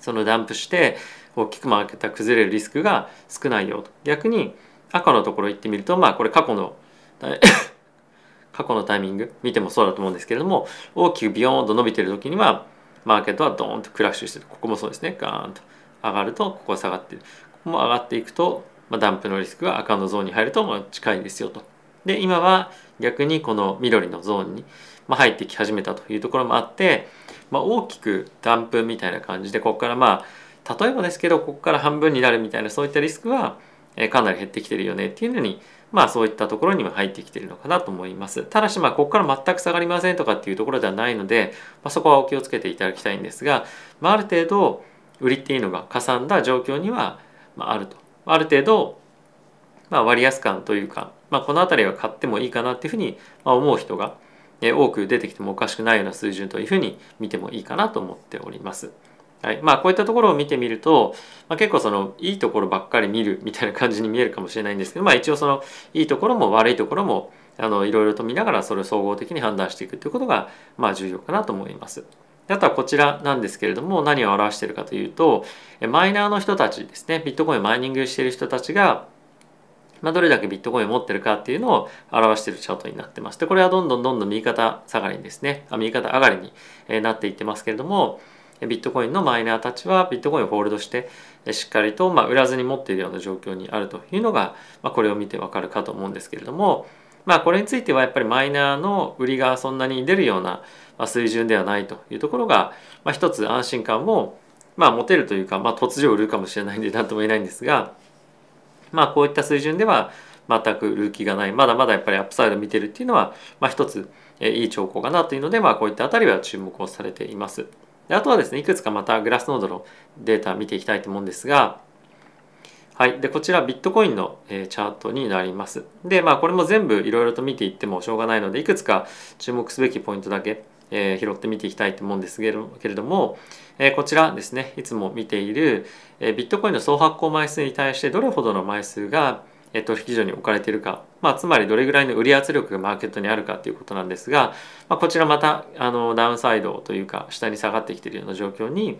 そのダンプして大きくマーケットが崩れるリスクが少ないよと逆に赤のところ行ってみるとまあこれ過去の *laughs* 過去のタイミング見てもそうだと思うんですけれども大きくビヨーンと伸びてる時にはマーケットはドーンとクラッシュしてるここもそうですね。ガーンと上がるとここは下がってる。ここも上がっていくと、まあ、ダンプのリスクが赤のゾーンに入るとまあ近いですよと。で今は逆にこの緑のゾーンに、まあ、入ってき始めたというところもあって、まあ、大きくダンプみたいな感じでここからまあ例えばですけどここから半分になるみたいなそういったリスクはかなり減ってきてるよねっていうのにまあそういったところにも入ってきているのかなと思います。ただしまあここから全く下がりませんとかっていうところではないので、まあ、そこはお気をつけていただきたいんですが、まあ、ある程度売りっていうのがかさんだ状況にはあると。ある程度まあ割安感というか、まあ、この辺りは買ってもいいかなっていうふうに思う人が多く出てきてもおかしくないような水準というふうに見てもいいかなと思っております。はいまあ、こういったところを見てみると、まあ、結構そのいいところばっかり見るみたいな感じに見えるかもしれないんですけど、まあ、一応そのいいところも悪いところもあのいろいろと見ながらそれを総合的に判断していくということがまあ重要かなと思います。あとはこちらなんですけれども何を表しているかというとマイナーの人たちですねビットコインをマイニングしている人たちがまあ、どれだけビットコインを持ってるかっていうのを表しているチャートになってます。でこれはどんどんどんどん右肩下がりにですねあ右肩上がりになっていってますけれどもビットコインのマイナーたちはビットコインをホールドしてしっかりとま売らずに持っているような状況にあるというのが、まこれを見てわかるかと思うんですけれどもまあこれについてはやっぱりマイナーの売りがそんなに出るような水準ではないというところが、まあ、一つ安心感もまあ持てるというか、まあ、突如売るかもしれないんで何とも言えないんですがまあこういった水準では全く売る気がないまだまだやっぱりアップサイド見てるっていうのは、まあ、一ついい兆候かなというので、まあ、こういったあたりは注目をされています。であとはですねいくつかまたグラスノードのデータ見ていきたいと思うんですがはい。で、こちらビットコインの、えチャートになります。で、まあこれも全部いろいろと見ていってもしょうがないので、いくつか注目すべきポイントだけ、えー、拾って見ていきたいと思うんですけれども、えー、こちらですね、いつも見ている、え、ビットコインの総発行枚数に対してどれほどの枚数が取引所に置かれているか、まあ、つまりどれぐらいの売り圧力がマーケットにあるかということなんですが、まあ、こちらまたあのダウンサイドというか下に下がってきているような状況に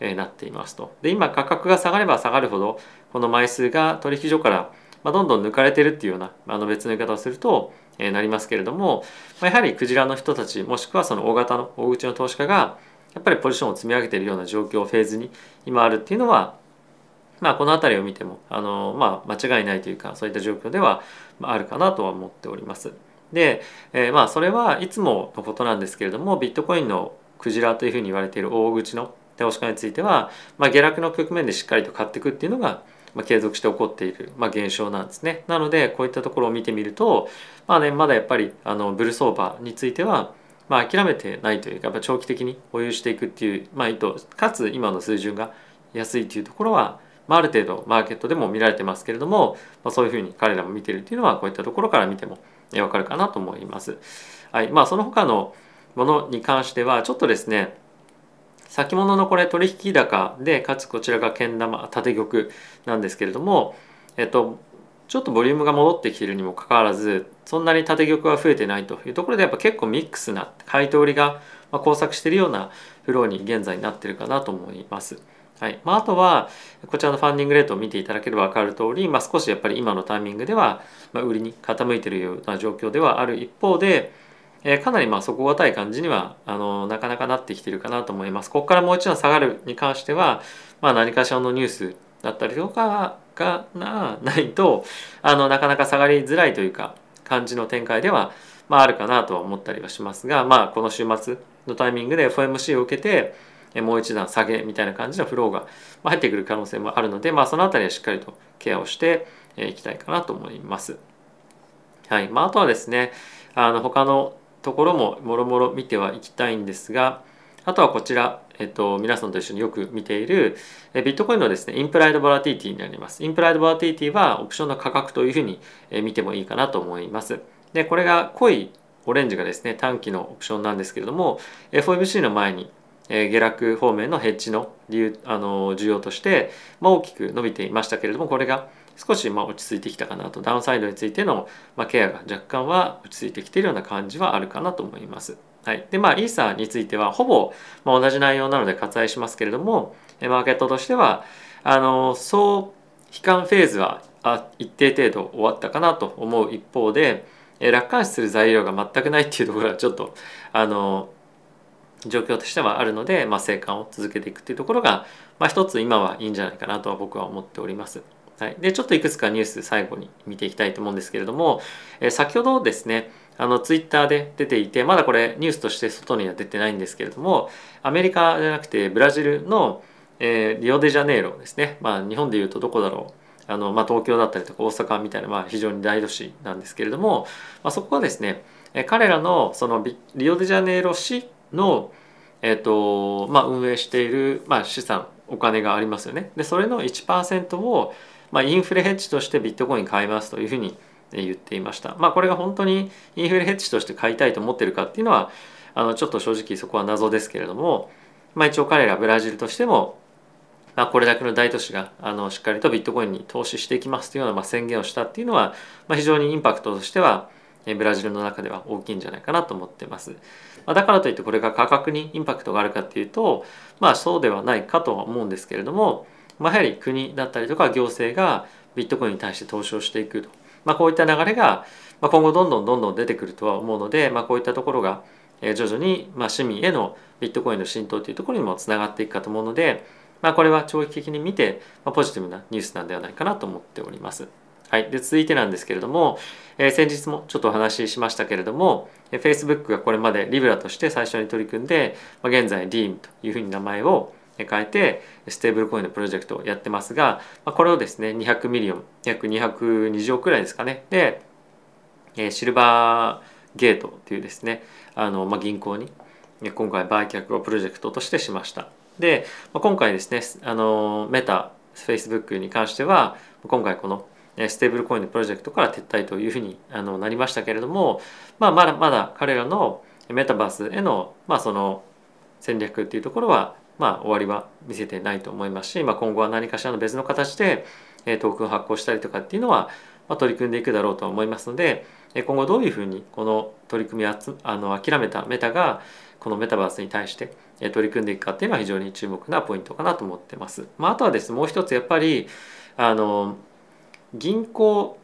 えなっていますと。で今価格が下がれば下がるほどこの枚数が取引所からまどんどん抜かれてるっていうようなあの別の言い方をするとえなりますけれどもまやはりクジラの人たちもしくはその大型の大口の投資家がやっぱりポジションを積み上げているような状況フェーズに今あるっていうのはまあこの辺りを見てもあの、まあ、間違いないというかそういった状況ではあるかなとは思っております。で、えー、まあそれはいつものことなんですけれどもビットコインのクジラというふうに言われている大口の投資家については、まあ、下落の局面でしっかりと買っていくっていうのが、まあ、継続して起こっている、まあ、現象なんですね。なのでこういったところを見てみると、まあね、まだやっぱりあのブル相場については、まあ、諦めてないというかやっぱ長期的に保有していくっていう、まあ、意図かつ今の水準が安いというところは、まあ、ある程度マーケットでも見られてますけれども、まあ、そういうふうに彼らも見てるっていうのはこういったところから見てもわかるかなと思います。はいまあ、その他のものに関してはちょっとですね先物のこれ取引高でかつこちらがけん玉縦玉なんですけれども、えっと、ちょっとボリュームが戻ってきているにもかかわらずそんなに縦玉は増えてないというところでやっぱ結構ミックスな買い取りが交錯しているようなフローに現在なってるかなと思います。はいまあ、あとはこちらのファンディングレートを見ていただければ分かる通り、まあ、少しやっぱり今のタイミングでは、まあ売りに傾いているような状況ではある一方で、えかなりまあ底堅い感じにはあのなかなかなってきてるかなと思います。ここからもう一度下がるに関しては、まあ、何かしらのニュースだったりとかがなないとあのなかなか下がりづらいというか感じの展開では、まあ、あるかなとは思ったりはしますが、まあ、この週末のタイミングで FOMC を受けてもう一段下げみたいな感じのフローが入ってくる可能性もあるので、まあ、その辺りはしっかりとケアをしていきたいかなと思います。はい。まあ、あとはですねあの他のところももろもろ見てはいきたいんですがあとはこちら、えっと、皆さんと一緒によく見ているビットコインのですねインプライドボラティティになります。インプライドボラティティはオプションの価格というふうに見てもいいかなと思います。でこれが濃いオレンジがですね短期のオプションなんですけれども FOMC の前に下落方面のヘッジの理由あの需要として、まあ、大きく伸びていましたけれどもこれが少しま落ち着いてきたかなとダウンサイドについてのまケアが若干は落ち着いてきているような感じはあるかなと思います。はい、でまあイーサーについてはほぼま同じ内容なので割愛しますけれどもマーケットとしてはあの総悲観フェーズは一定程度終わったかなと思う一方で楽観視する材料が全くないっていうところはちょっとあの状況としてはあるので、まあ、生還を続けていくっていうところが、まあ、一つ今はいいんじゃないかなとは僕は思っております。はい、でちょっといくつかニュース最後に見ていきたいと思うんですけれども、えー、先ほどですねあのツイッターで出ていてまだこれニュースとして外には出てないんですけれどもアメリカじゃなくてブラジルの、えー、リオデジャネイロですね、まあ、日本でいうとどこだろう。あの、まあ、東京だったりとか大阪みたいな、まあ、非常に大都市なんですけれども、まあ、そこはですね彼らのそのリオデジャネイロ市の、えーとまあ、運営している、まあ、資産お金がありますよね。でそれの1%をまあ、インフレヘッジとしてビットコイン買いますというふうに言っていました。まあ、これが本当にインフレヘッジとして買いたいと思ってるかっていうのはあのちょっと正直そこは謎ですけれども、まあ、一応彼らブラジルとしても、まあ、これだけの大都市があのしっかりとビットコインに投資していきますというようなまあ宣言をしたっていうのは、まあ、非常にインパクトとしてはブラジルの中では大きいんじゃないかなと思ってます。まあ、だからといってこれが価格にインパクトがあるかっていうとまあそうではないかとは思うんですけれどもまあ、やはり国だったりとか行政がビットコインに対して投資をしていくと、まあ、こういった流れが今後どんどんどんどん出てくるとは思うので、まあ、こういったところが徐々にま市民へのビットコインの浸透というところにもつながっていくかと思うので、まあ、これは長期的に見てポジティブなニュースなんではないかなと思っております。はい、で続いてなんですけれども、えー、先日もちょっとお話ししましたけれども、えー、Facebook がこれまでリブラとして最初に取り組んで、まあ、現在 Diem というふうに名前を変えてステーブルコインのプロジェクトをやってますがまあこれをですね200 million 約220億くらいですかね。でえシルバーゲートというですねあの、まあ、銀行に今回売却をプロジェクトとしてしました。でまあ今回ですねあのメタフェイスブックに関しては今回このステーブルコインのプロジェクトから撤退というふうにあのなりましたけれども、まあ、まだまだ彼らのメタバースへの,、まあその戦略っていうところはまあ、終わりは見せてないと思いますし、まあ、今後は何かしらの別の形でトークン発行したりとかっていうのは、ま取り組んでいくだろうと思いますので今後どういうふうにこの取り組みをあの諦めたメタがこのメタバースに対して取り組んでいくかっていうのは非常に注目なポイントかなと思ってます。まあ、あとはですねもう一つやっぱりあの銀行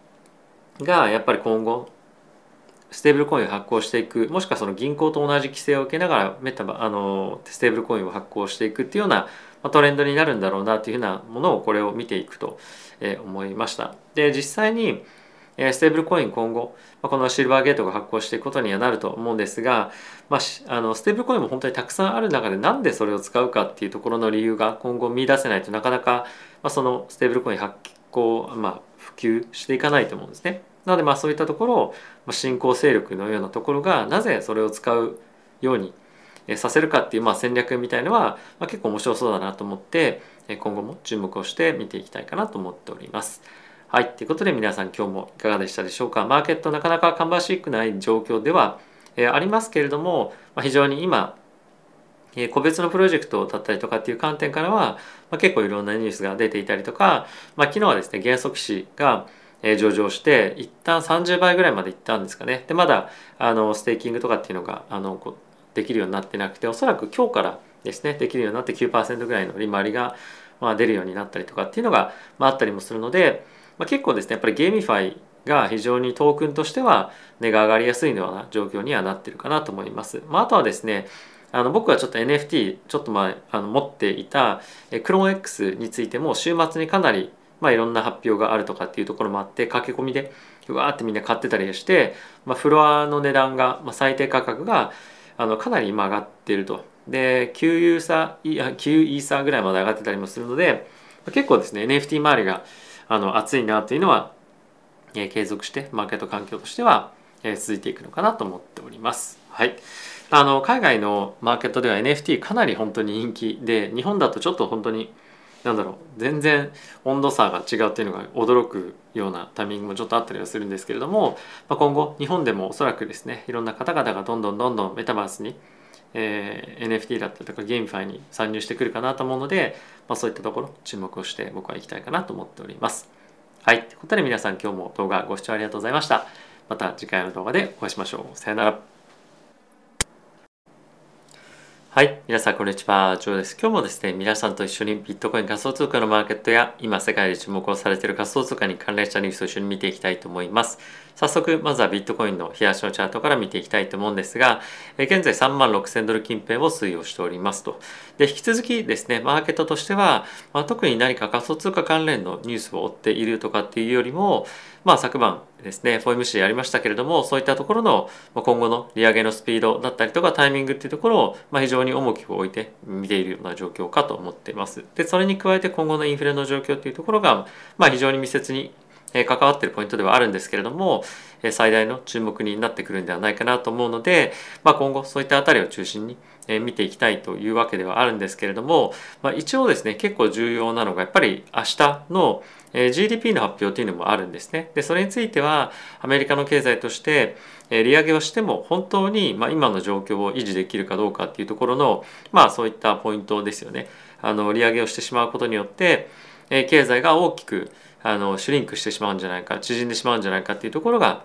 がやっぱり今後ステーブルコインを発行していくもしくはその銀行と同じ規制を受けながらメタバあのステーブルコインを発行していくっていうようなトレンドになるんだろうなというふうなものをこれを見ていくと思いました。で実際にステーブルコイン今後このシルバーゲートが発行していくことにはなると思うんですが、まあ、あのステーブルコインも本当にたくさんある中でなんでそれを使うかっていうところの理由が今後見出せないとなかなか、まあ、そのステーブルコイン発行、まあ、普及していかないと思うんですね。なのでまあそういったところを新興勢力のようなところがなぜそれを使うようにさせるかっていうまあ戦略みたいのは、結構面白そうだなと思って今後も注目をして見ていきたいかなと思っております。はい。ということで皆さん今日もいかがでしたでしょうか？マーケットなかなか芳しくない状況では、ありますけれども、非常に今、え個別のプロジェクトだったりとかっていう観点からは、まあ、結構いろんなニュースが出ていたりとか、まあ、昨日はですね、元素騎士が上場して一旦30倍ぐらいまでいったんですかね。で、まだあのステーキングとかっていうのがあのできるようになってなくておそらく今日からですねできるようになって9%ぐらいの利回りが、まあ、出るようになったりとかっていうのが、まあ、あったりもするので、まあ、結構ですねやっぱり GameFi が非常にトークンとしては値が上がりやすいような状況にはなってるかなと思います。まあ、あとはですねあの僕はちょっと NFT ちょっと前あの持っていたクローン X についても週末にかなりまあ、いろんな発表があるとかっていうところもあって駆け込みでわーってみんな買ってたりして、まあ、フロアの値段が、まあ、最低価格があのかなり今上がっているとで9ユーサー9イーサーぐらいまで上がってたりもするので結構ですね NFT 周りがあの熱いなっていうのは、えー、継続してマーケット環境としては、えー、続いていくのかなと思っております。はい、あの海外のマーケットでは NFT かなり本当に人気で日本だとちょっと本当になんだろう全然温度差が違うっていうのが驚くようなタイミングもちょっとあったりはするんですけれども、まあ、今後日本でもおそらくですねいろんな方々がどんどんどんどんメタバースに、えー、NFT だったりとかゲームファイに参入してくるかなと思うので、まあ、そういったところ注目をして僕は行きたいかなと思っております。はい。ということで皆さん今日も動画ご視聴ありがとうございました。また次回の動画でお会いしましょう。さよなら。はい。皆さん、こんにちは。ジョーです。今日もですね、皆さんと一緒にビットコイン仮想通貨のマーケットや、今世界で注目をされている仮想通貨に関連したニュースを一緒に見ていきたいと思います。早速、まずはビットコインの冷やしのチャートから見ていきたいと思うんですが、え現在3万6000ドル近辺を推移をしておりますと。で、引き続きですね、マーケットとしては、まあ、特に何か仮想通貨関連のニュースを追っているとかっていうよりも、まあ、昨晩ですね FOMC やりましたけれどもそういったところの今後の利上げのスピードだったりとかタイミングっていうところを、まあ、非常に重きを置いて見ているような状況かと思っていますでそれに加えて今後のインフレの状況っていうところが、まあ、非常に密接にえ関わってるポイントではあるんですけれども最大の注目になってくるんではないかなと思うので、まあ、今後そういったあたりを中心に見ていきたいというわけではあるんですけれども、まあ、一応ですね結構重要なのがやっぱり明日の GDP の発表というのもあるんですね。でそれについてはアメリカの経済として利上げをしても本当にま今の状況を維持できるかどうかっていうところのまあそういったポイントですよね。あの利上げをしてしまうことによって経済が大きくあのシュリンクしてしまうんじゃないか縮んでしまうんじゃないかっていうところが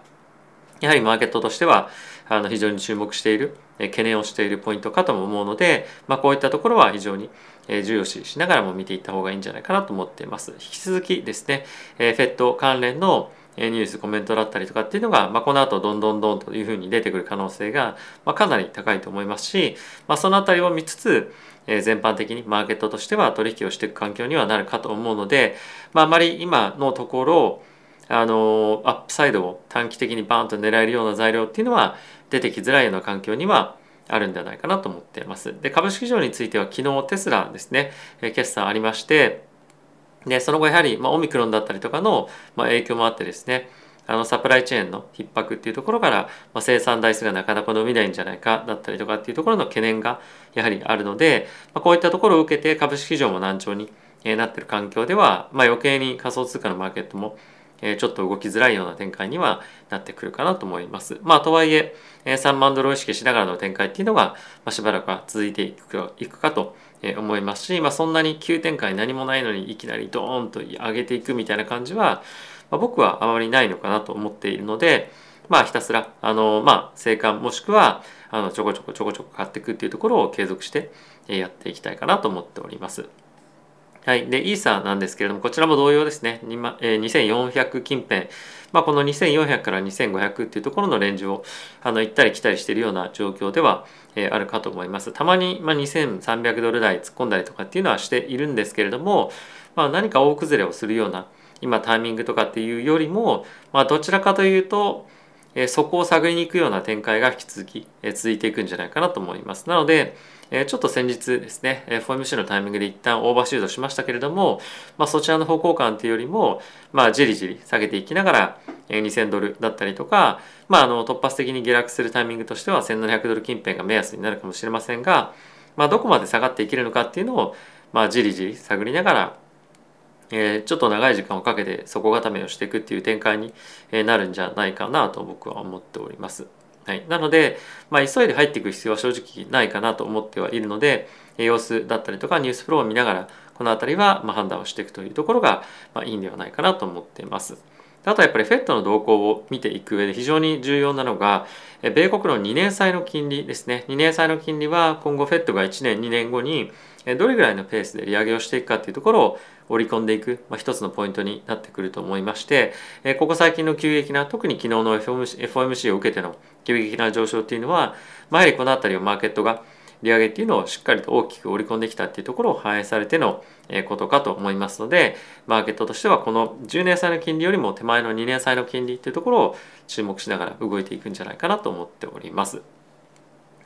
やはりマーケットとしてはあの非常に注目している懸念をしているポイントかとも思うので、まあ、こういったところは非常に重要視しながらも見ていった方がいいんじゃないかなと思っています。引き続きですね、FED 関連のニュースコメントだったりとかっていうのが、まあ、この後どんどんどんというふうに出てくる可能性が、まあ、かなり高いと思いますし、まあ、そのあたりを見つつ、え全般的にマーケットとしては取引をしていく環境にはなるかと思うので、まあ、あまり今のところあのアップサイドを短期的にバーンと狙えるような材料っていうのは出てきづらいような環境にはあるんではないかなと思っています。で株式市場については昨日テスラですね、え決算ありましてでその後やはり、まあ、オミクロンだったりとかの、まあ、影響もあってですねあのサプライチェーンの逼迫っていうところから、まあ、生産台数がなかなか伸びないんじゃないかだったりとかっていうところの懸念がやはりあるので、まあ、こういったところを受けて株式市場も難聴になっている環境では、まあ、余計に仮想通貨のマーケットもちょっと動きづらいような展開にはなってくるかなと思います。まあとはいえ3万ドルを意識しながらの展開っていうのがましばらくは続いていくいくかと思いますし、まあ、そんなに急展開何もないのにいきなりドーンと上げていくみたいな感じは、まあ、僕はあまりないのかなと思っているので、まあ、ひたすらあの、まあ、生還もしくはあのちょこちょこちょこちょこ買っていくっていうところを継続してやっていきたいかなと思っております。はい。で、イーサーなんですけれども、こちらも同様ですね。2400近辺。まあ、この2400から2500っていうところのレンジをあの行ったり来たりしているような状況では、え、あるかと思います。たまに、まあ、2300ドル台突っ込んだりとかっていうのはしているんですけれども、まあ、何か大崩れをするような今タイミングとかっていうよりも、まあ、どちらかというと、えー、そこを探りに行くような展開が引き続き、えー、続いていくんじゃないかなと思います。なので、えちょっと先日ですね FOMC のタイミングで一旦オーバーシュートしましたけれども、まあ、そちらの方向感というよりも、まあ、じりじり下げていきながら2000ドルだったりとか、まあ、あの突発的に下落するタイミングとしては1700ドル近辺が目安になるかもしれませんが、まあ、どこまで下がっていけるのかっていうのを、まあ、じりじり探りながらえー、ちょっと長い時間をかけて底固めをしていくっていう展開になるんじゃないかなと僕は思っております。はい、なので、まあ、急いで入っていく必要は正直ないかなと思ってはいるので様子だったりとかニュースフローを見ながらこの辺りはま判断をしていくというところがまいいんではないかなと思っています。あとはやっぱり FED の動向を見ていく上で非常に重要なのが米国の2年債の金利ですね2年債の金利は今後 FED が1年2年後にどれぐらいのペースで利上げをしていくかっていうところを織り込んでいく、まあ、一つのポイントになってくると思いまして、えここ最近の急激な特に昨日の FOMC, FOMC を受けての急激な上昇っていうのは、まあ、やはりこの辺りをマーケットが利上げっていうのをしっかりと大きく織り込んできたっていうところを反映されてのことかと思いますのでマーケットとしてはこの10年債の金利よりも手前の2年債の金利っていうところを注目しながら動いていくんじゃないかなと思っております。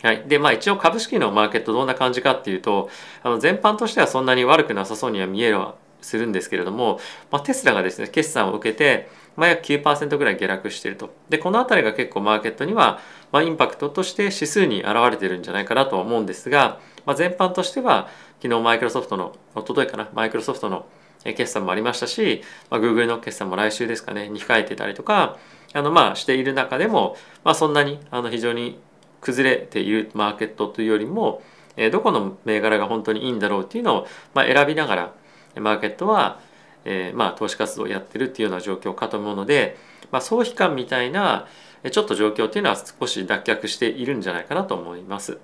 はい。で、まあ一応株式のマーケットどんな感じかっていうと、あの全般としてはそんなに悪くなさそうには見えるはするんですけれども、まあ、テスラがですね、決算を受けて、まあ、約9%ぐらい下落していると。で、この辺りが結構マーケットには、まあ、インパクトとして指数に現れてるんじゃないかなとは思うんですが、まあ、全般としては、昨日マイクロソフトの、おとといかな、マイクロソフトの決算もありましたし、まあ、Google の決算も来週ですかね、に控えてたりとか、あの、まあ、している中でも、まあ、そんなに、あの、非常に崩れているマーケットというよりも、えどこの銘柄が本当にいいんだろうっていうのを、まあ、選びながらマーケットは、えー、まあ投資活動をやってるっていうような状況かと思うので、まあ、総悲観みたいなちょっと状況っていうのは少し脱却しているんじゃないかなと思います。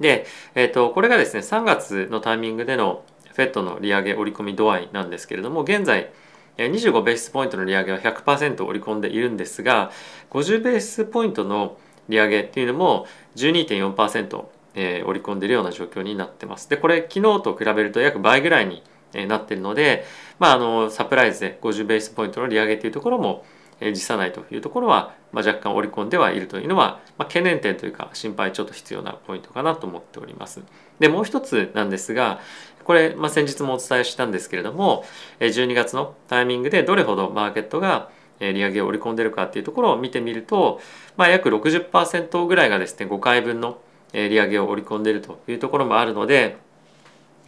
で、えー、とこれがですね3月のタイミングでの FED の利上げ織り込み度合いなんですけれども現在25ベースポイントの利上げは100%織り込んでいるんですが50ベースポイントの利上げっていうのも12.4%、えー、織り込んでいるような状況になってます。でこれ昨日と比べると約倍ぐらいになっているので、まあ、あのサプライズで50ベースポイントの利上げというところも辞さないというところは、まあ、若干織り込んではいるというのは、まあ、懸念点というか心配ちょっと必要なポイントかなと思っております。でもう一つなんですがこれ、まあ、先日もお伝えしたんですけれども12月のタイミングでどれほどマーケットが利上げを織り込んでるかっていうところを見てみると、まあ、約60%ぐらいがですね5回分の利上げを織り込んでいるというところもあるので、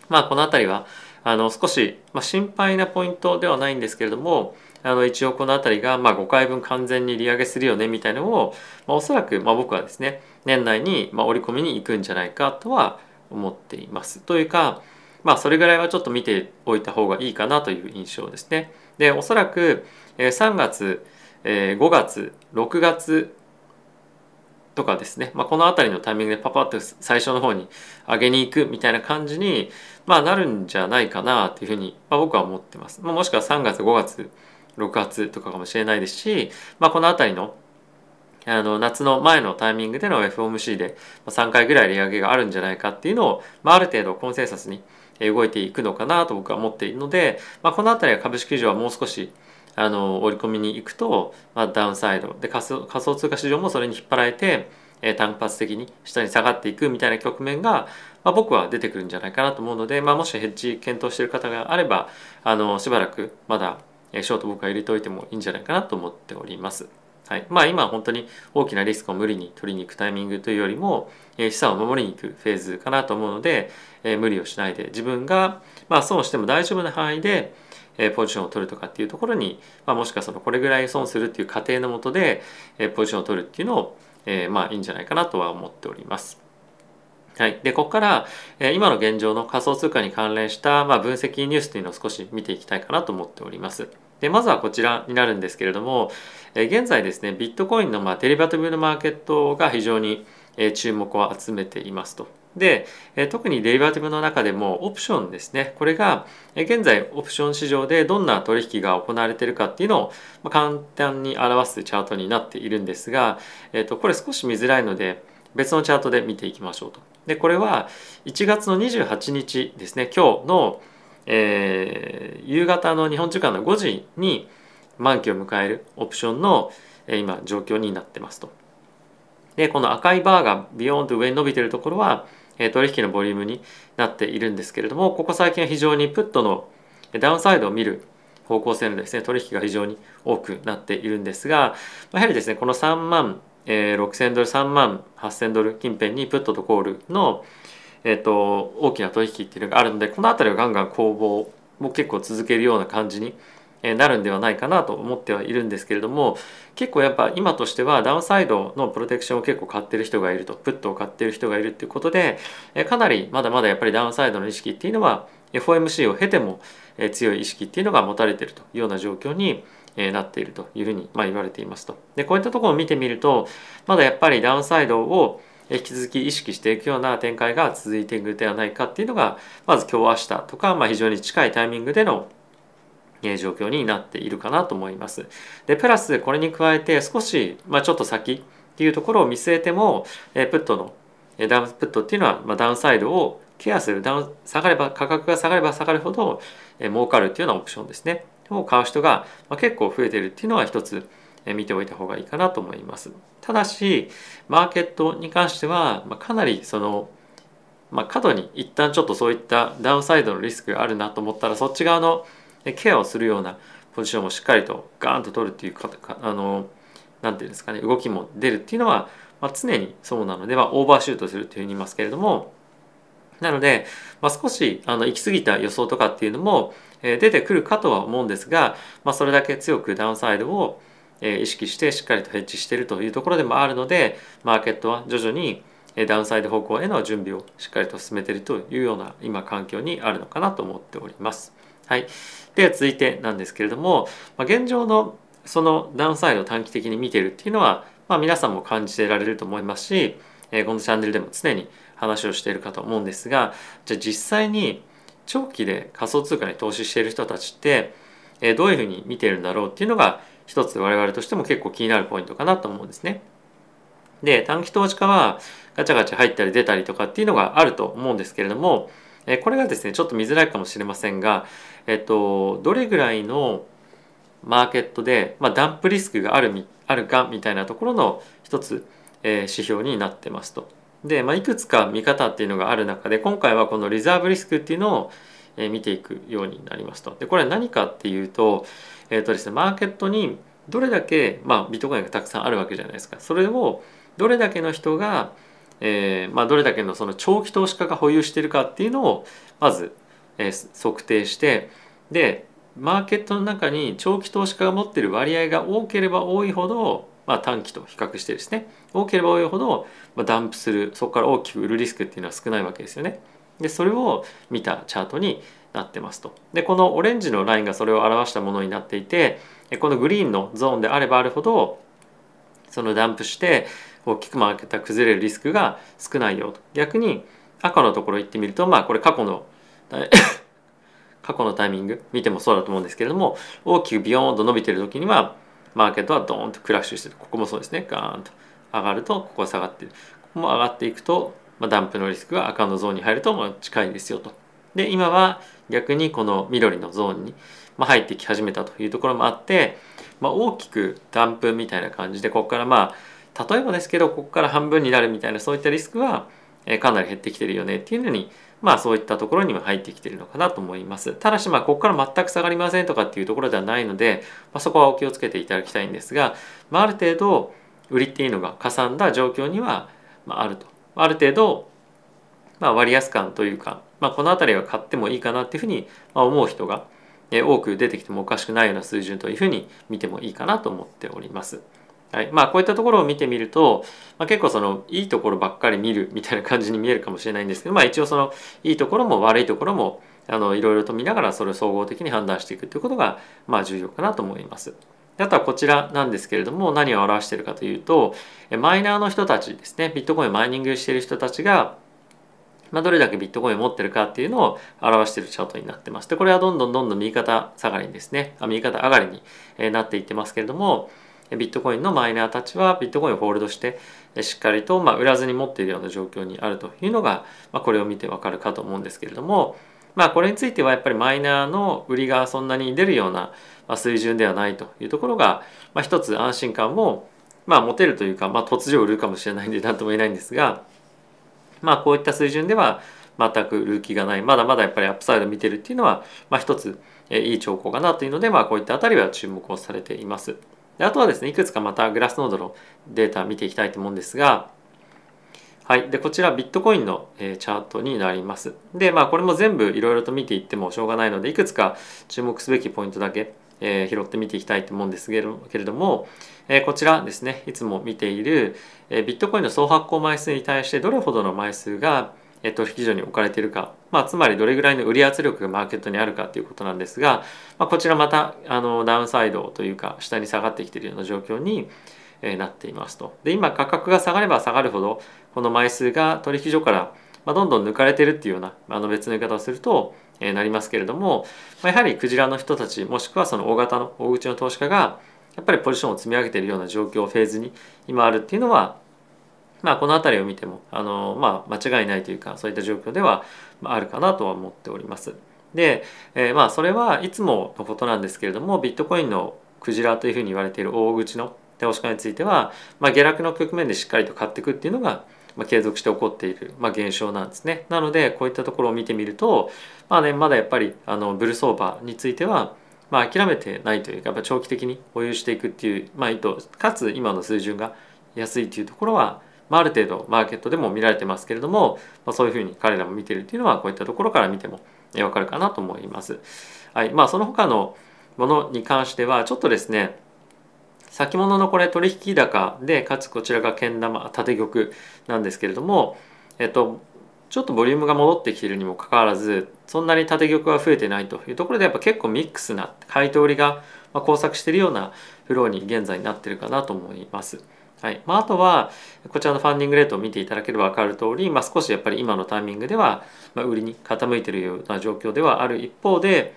まあ、この辺りはあの少し、まあ、心配なポイントではないんですけれどもあの一応この辺りがまあ5回分完全に利上げするよねみたいなのを、まあ、おそらくまあ僕はですね年内にまあ織り込みに行くんじゃないかとは思っています。というかまあそれぐらいはちょっと見ておいた方がいいかなという印象ですね。でおそらく3月5月6月とかですね、まあ、この辺りのタイミングでパパッと最初の方に上げに行くみたいな感じに、まあ、なるんじゃないかなというふうに、まあ、僕は思ってます。まあ、もしくは3月5月6月とかかもしれないですし、まあ、この辺りのあの夏の前のタイミングでの FOMC で3回ぐらい利上げがあるんじゃないかっていうのを、まあ、ある程度コンセンサスに動いていくのかなと僕は思っているので、まあ、この辺りは株式市場はもう少しあの織り込みに行くと、まあ、ダウンサイドで仮想仮想通貨市場もそれに引っ張られて、えー、単発的に下に下がっていくみたいな局面が、まあ、僕は出てくるんじゃないかなと思うので、まあ、もしヘッジ検討している方があればあのしばらくまだショート僕は入れておいてもいいんじゃないかなと思っております。はい、まあ今本当に大きなリスクを無理に取りに行くタイミングというよりも、え資産を守りに行くフェーズかなと思うので、え無理をしないで自分が、まあ、損しても大丈夫な範囲で、えポジションを取るとかっていうところに、まあ、もしかそのこれぐらい損するっていう過程のもとで、えポジションを取るっていうのを、えまあいいんじゃないかなとは思っております。はい、でここから、え今の現状の仮想通貨に関連した、まあ、分析ニュースというのを少し見ていきたいかなと思っております。でまずはこちらになるんですけれども、え現在ですねビットコインのまあデリバティブのマーケットが非常に注目を集めていますと。で特にデリバティブの中でもオプションですねこれが現在オプション市場でどんな取引が行われているかっていうのを簡単に表すチャートになっているんですが、えー、とこれ少し見づらいので別のチャートで見ていきましょうと。でこれは1月の28日ですね今日の、えー、夕方の日本時間の5時に満期を迎えるオプションの、え、今状況になってますと。でこの赤いバーがビヨーンと上に伸びてるところは、取引のボリュームになっているんですけれどもここ最近は非常にプットのダウンサイドを見る方向性のですね取引が非常に多くなっているんですがやはりですねこの3万、6000ドル3万8000ドル近辺にプットとコールの、えーと、大きな取引っていうのがあるのでこの辺りはガンガン攻防も結構続けるような感じになるんではないかなと思ってはいるんですけれども結構やっぱ今としてはダウンサイドのプロテクションを結構買ってる人がいるとプットを買ってる人がいるっていうことでかなりまだまだやっぱりダウンサイドの意識っていうのは FOMC を経ても強い意識っていうのが持たれているというような状況になっているというふうにま言われていますと。でこういったところを見てみるとまだやっぱりダウンサイドを引き続き意識していくような展開が続いていくではないかっていうのがまず今日明日とか、まあ、非常に近いタイミングでの状況になっているかなと思います。でプラスこれに加えて少し、まあ、ちょっと先っていうところを見据えてもえプットのダウンプットっていうのは、まあ、ダウンサイドをケアするダウン下がれば価格が下がれば下がるほどえ儲かるっていうようなオプションですねを買う人がま結構増えてるっていうのは一つえ見ておいた方がいいかなと思います。ただしマーケットに関してはまかなりそのまあ、過度に一旦ちょっとそういったダウンサイドのリスクがあるなと思ったらそっち側のケアをするようなポジションもしっかりとガーンと取るっていうかあのなんていうんですかね動きも出るっていうのは、まあ、常にそうなので、まあ、オーバーシュートするというふうに言いますけれどもなので、まあ、少しあの行き過ぎた予想とかっていうのも、えー、出てくるかとは思うんですが、まあ、それだけ強くダウンサイドを、えー、意識してしっかりとヘッジしているというところでもあるのでマーケットは徐々にダウンサイド方向への準備をしっかりと進めているというような今環境にあるのかなと思っております。はい、で続いてなんですけれども、まあ、現状のそのダウンサイドを短期的に見てるっていうのは、まあ、皆さんも感じてられると思いますし、えー、このチャンネルでも常に話をしているかと思うんですがじゃあ実際に長期で仮想通貨に投資している人たちって、えー、どういうふうに見てるんだろうっていうのが一つ我々としても結構気になるポイントかなと思うんですね。で短期投資家はガチャガチャ入ったり出たりとかっていうのがあると思うんですけれどもえこれがですねちょっと見づらいかもしれませんが、えっと、どれぐらいのマーケットで、まあ、ダンプリスクがあるみあるかみたいなところの一つ、えー、指標になってますと。で、まあ、いくつか見方っていうのがある中で今回はこのリザーブリスクっていうのを、えー、見ていくようになりますと。でこれは何かっていうと,、えーとですね、マーケットにどれだけ、まあ、ビットコインがたくさんあるわけじゃないですか。それをどれだけの人がえーまあ、どれだけのその長期投資家が保有しているかっていうのをまず、え、測定してでマーケットの中に長期投資家が持っている割合が多ければ多いほど、まあ、短期と比較してですね多ければ多いほど、まあ、ダンプするそこから大きく売るリスクっていうのは少ないわけですよね。でそれを見たチャートになってますと。でこのオレンジのラインがそれを表したものになっていてこのグリーンのゾーンであればあるほどそのダンプして大きくマーケットが崩れるリスクが少ないよと逆に赤のところ行ってみるとまあこれ過去の *laughs* 過去のタイミング見てもそうだと思うんですけれども大きくビヨーンと伸びてる時にはマーケットはドーンとクラッシュしてるここもそうですね。ガーンと上がるとここは下がってるここも上がっていくと、まあ、ダンプのリスクが赤のゾーンに入るとまあ近いですよと。で今は逆にこの緑のゾーンに、まあ、入ってき始めたというところもあって、まあ、大きくダンプみたいな感じでここからまあ例えばですけどここから半分になるみたいなそういったリスクはかなり減ってきてるよねっていうのにまあそういったところにも入ってきてるのかなと思います。ただしまあここから全く下がりませんとかっていうところではないので、まあ、そこはお気をつけていただきたいんですが、まあ、ある程度売りっていうのがかさんだ状況には、あ、ると。ある程度、ま、割安感というか、まあ、この辺りは買ってもいいかなっていうふうに思う人が多く出てきてもおかしくないような水準というふうに見てもいいかなと思っております。はいまあ、こういったところを見てみると、まあ、結構そのいいところばっかり見るみたいな感じに見えるかもしれないんですけど、まあ、一応そのいいところも悪いところもあのいろいろと見ながらそれを総合的に判断していくということがまあ重要かなと思います。あとはこちらなんですけれども何を表しているかというとマイナーの人たちですねビットコインをマイニングしている人たちがまあ、どれだけビットコインを持ってるかっていうのを表しているチャートになってます。でこれはどんどんどんどん右肩下がりにですねあ右肩上がりになっていってますけれどもビットコインのマイナーたちはビットコインをホールドしてしっかりとま売らずに持っているような状況にあるというのが、まあ、これを見てわかるかと思うんですけれどもまあこれについてはやっぱりマイナーの売りがそんなに出るような水準ではないというところが、まあ、一つ安心感もまあ持てるというか、まあ、突如売るかもしれないんで何とも言えないんですがまあこういった水準では全く売る気がないまだまだやっぱりアップサイド見てるっていうのは、まあ、一ついい兆候かなというので、まあ、こういったあたりは注目をされています。であとはですねいくつかまたグラスノードのデータ見ていきたいと思うんですがはい。で、こちらビットコインの、えチャートになります。で、まあこれも全部いろいろと見ていってもしょうがないので、いくつか注目すべきポイントだけ、えー、拾って見ていきたいと思うんですけれども、えー、こちらですね、いつも見ている、え、ビットコインの総発行枚数に対してどれほどの枚数が、え取引所に置かれているか、まあ、つまりどれぐらいの売り圧力がマーケットにあるかということなんですが、まあ、こちらまたあのダウンサイドというか下に下がってきているような状況に、えなっていますと。で今価格が下がれば下がるほどこの枚数が取引所からまどんどん抜かれてるっていうようなあの別の言い方をすると、えなりますけれども、まやはりクジラの人たちもしくはその大型の大口の投資家がやっぱりポジションを積み上げているような状況フェーズに今あるっていうのはまあこの辺りを見てもあの、まあ、間違いないというかそういった状況ではあるかなとは思っております。で、えー、まあそれはいつものことなんですけれどもビットコインのクジラというふうに言われている大口の投資家については、まあ、下落の局面でしっかりと買っていくっていうのが、まあ、継続して起こっている、まあ、現象なんですね。なのでこういったところを見てみると、まあね、まだやっぱりあのブル相場については、まあ、諦めてないというかやっぱ長期的に保有していくっていう、まあ、意図かつ今の水準が安いというところは、まあ、ある程度マーケットでも見られてますけれども、まあ、そういうふうに彼らも見てるっていうのはこういったところから見てもわかるかなと思います。はいまあ、その他のものに関してはちょっとですね先物のこれ取引高でかつこちらがけん玉縦玉なんですけれども、えっと、ちょっとボリュームが戻ってきているにもかかわらずそんなに縦玉は増えてないというところでやっぱ結構ミックスな買い取りが交錯しているようなフローに現在なってるかなと思います。はいまあ、あとはこちらのファンディングレートを見ていただければ分かる通り、まあ、少しやっぱり今のタイミングではま売りに傾いているような状況ではある一方で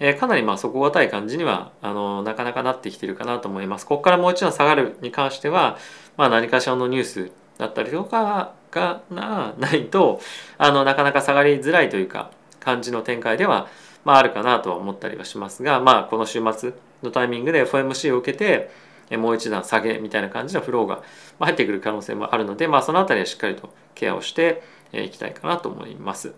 えー、かなりまあ底堅い感じにはあのなかなかなってきてるかなと思います。ここからもう一度下がるに関しては、まあ、何かしらのニュースだったりとかがなないとあのなかなか下がりづらいというか感じの展開では、まあ、あるかなとは思ったりはしますが、まあ、この週末のタイミングで FOMC を受けてもう一段下げみたいな感じのフローが入ってくる可能性もあるので、まあ、その辺りはしっかりとケアをしていきたいかなと思います。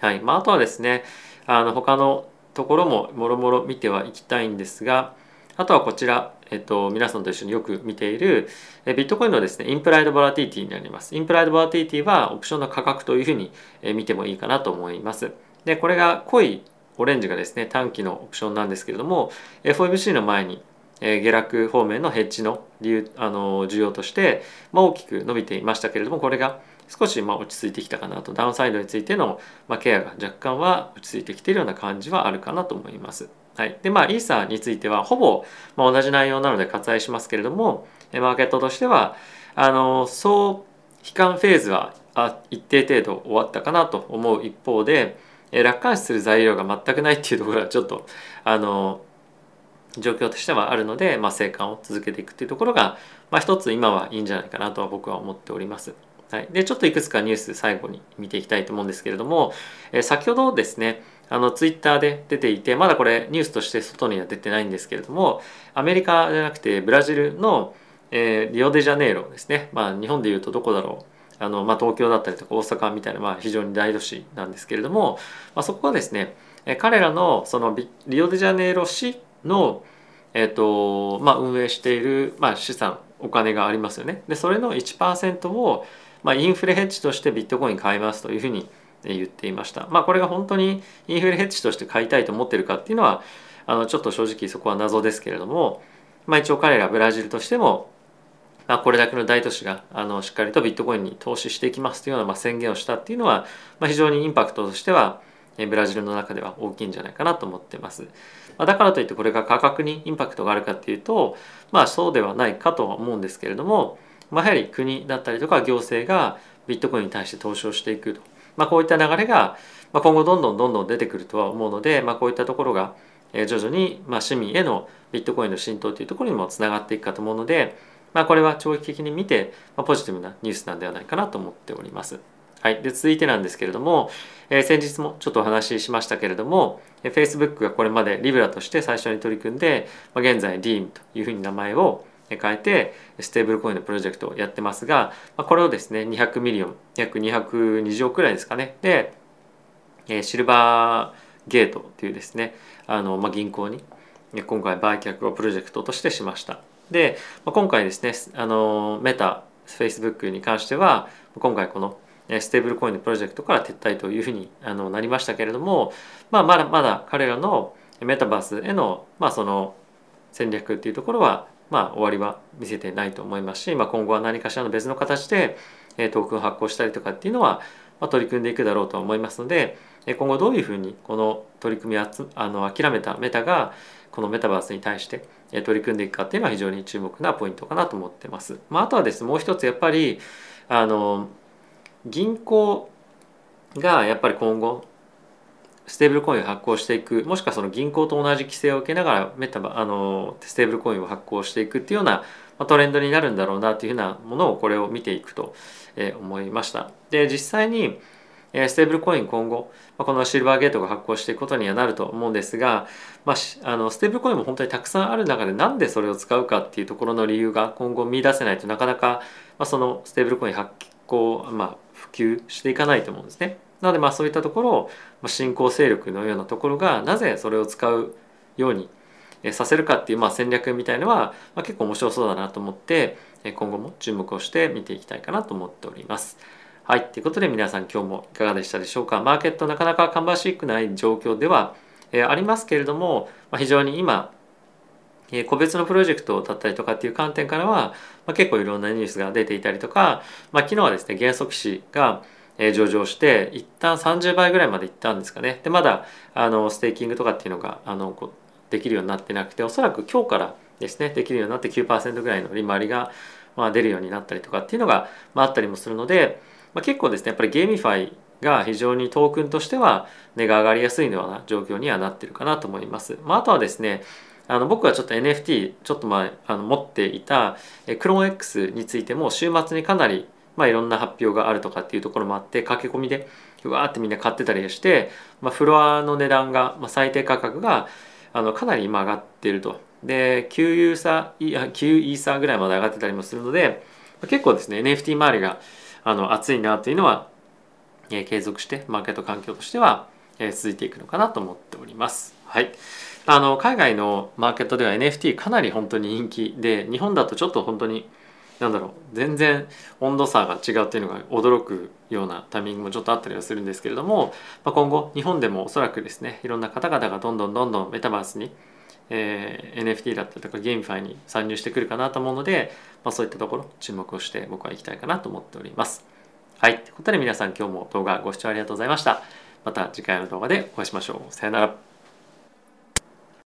はい。まあ、あとはですねあの他のところももろもろ見てはいきたいんですがあとはこちら、えっと、皆さんと一緒によく見ているビットコインのですねインプライドボラティティになります。インプライドボラティティはオプションの価格というふうに見てもいいかなと思います。でこれが濃いオレンジがですね短期のオプションなんですけれども FOMC の前に下落方面のヘッジの理由あの需要として、まあ、大きく伸びていましたけれどもこれが少しまあ落ち着いてきたかなとダウンサイドについてのまあケアが若干は落ち着いてきているような感じはあるかなと思います。はい、でまあイーサーについてはほぼまあ同じ内容なので割愛しますけれどもマーケットとしてはあの総悲観フェーズは一定程度終わったかなと思う一方で楽観視する材料が全くないっていうところはちょっとあの状況としてはあるので、まあ、生還を続けていくっていうところが、まあ、一つ今はいいんじゃないかなとは僕は思っております。はい、でちょっといくつかニュース最後に見ていきたいと思うんですけれども、えー、先ほどですねあのツイッターで出ていてまだこれニュースとして外には出てないんですけれどもアメリカじゃなくてブラジルの、えー、リオデジャネイロですね、まあ、日本でいうとどこだろう。あの、まあ、東京だったりとか大阪みたいな、まあ、非常に大都市なんですけれども、まあ、そこはですね彼らのそのリオデジャネイロ市の、えーとまあ、運営している、まあ、資産お金がありますよね。でそれの1%をまあ、インフレヘッジとしてビットコイン買いますというふうに言っていました。まあ、これが本当にインフレヘッジとして買いたいと思ってるかっていうのはあのちょっと正直そこは謎ですけれども、まあ、一応彼らブラジルとしても、まあ、これだけの大都市があのしっかりとビットコインに投資していきますというようなまあ宣言をしたっていうのは、まあ、非常にインパクトとしてはブラジルの中では大きいんじゃないかなと思ってます。だからといってこれが価格にインパクトがあるかっていうとまあそうではないかとは思うんですけれども、まあ、やはり国だったりとか行政がビットコインに対して投資をしていくと、まあ、こういった流れが今後どんどんどんどん出てくるとは思うので、まあ、こういったところが徐々に市民へのビットコインの浸透というところにもつながっていくかと思うので、まあ、これは長期的に見てポジティブなニュースなんではないかなと思っております。はい、で続いてなんですけれども、えー、先日もちょっとお話ししましたけれども、えー、Facebook がこれまでリブラとして最初に取り組んで、まあ、現在 Diem というふうに名前を変えてステーブルコインのプロジェクトをやってますが、まあ、これをですね200 million 約220億くらいですかねで、えー、シルバーゲートというですねあの、まあ、銀行に今回売却をプロジェクトとしてしました。で、まあ、今回ですねあのメタ Facebook に関しては今回このステーブルコインのプロジェクトから撤退というふうになりましたけれども、まあ、まだまだ彼らのメタバースへの,、まあその戦略っていうところは、まあ、終わりは見せてないと思いますし、まあ、今後は何かしらの別の形でトークン発行したりとかっていうのは、取り組んでいくだろうと思いますので今後どういうふうにこの取り組みああの諦めたメタがこのメタバースに対して取り組んでいくかっていうのは非常に注目なポイントかなと思ってます。まあ、あとはですねもう一つやっぱりあの銀行がやっぱり今後ステーブルコインを発行していくもしくはその銀行と同じ規制を受けながらメタバあのステーブルコインを発行していくっていうようなトレンドになるんだろうなというふうなものをこれを見ていくと思いました。で実際にステーブルコイン今後このシルバーゲートが発行していくことにはなると思うんですが、まあ、あのステーブルコインも本当にたくさんある中でなんでそれを使うかっていうところの理由が今後見出せないとなかなか、まあ、そのステーブルコイン発行、まあ、普及していかないと思うんですね。なのでまあそういったところを新興勢力のようなところがなぜそれを使うようにさせるかっていうまあ戦略みたいのは結構面白そうだなと思って今後も注目をして見ていきたいかなと思っております。はい。ということで皆さん今日もいかがでしたでしょうか？マーケットなかなか芳しくない状況では、ありますけれども、非常に今、個別のプロジェクトだったりとかっていう観点からは、まあ、結構いろんなニュースが出ていたりとか、まあ、昨日はですね、元素騎士が上場して一旦30倍ぐらいまでいったんですかね。で、まだあのステーキングとかっていうのがあのできるようになってなくて、おそらく今日からですね、できるようになって9%ぐらいの利回りがまあ出るようになったりとかっていうのが、まあ、あったりもするので、まあ、結構ですねやっぱり GameFi が非常にトークンとしては値が上がりやすいような状況にはなってるかなと思います。まあ、あとはですねあの僕はちょっと NFT ちょっと前あの持っていたクローン X についても週末にかなりまあ、いろんな発表があるとかっていうところもあって駆け込みでうわーってみんな買ってたりして、まあ、フロアの値段が、まあ、最低価格があのかなり今上がっているとで9ユーサー9イーサーぐらいまで上がってたりもするので結構ですね NFT 周りがあの熱いなというのは、えー、継続してマーケット環境としては、えー、続いていくのかなと思っております。はい。あの海外のマーケットでは NFT かなり本当に人気で日本だとちょっと本当になんだろう全然温度差が違うっていうのが驚くようなタイミングもちょっとあったりはするんですけれども、まあ、今後日本でもおそらくですねいろんな方々がどんどんどんどんメタバースにえー、NFT だったりとかゲームファイに参入してくるかなと思うので、まあ、そういったところ注目をして僕は行きたいかなと思っております。はい。ということで皆さん今日も動画ご視聴ありがとうございました。また次回の動画でお会いしましょう。さよなら。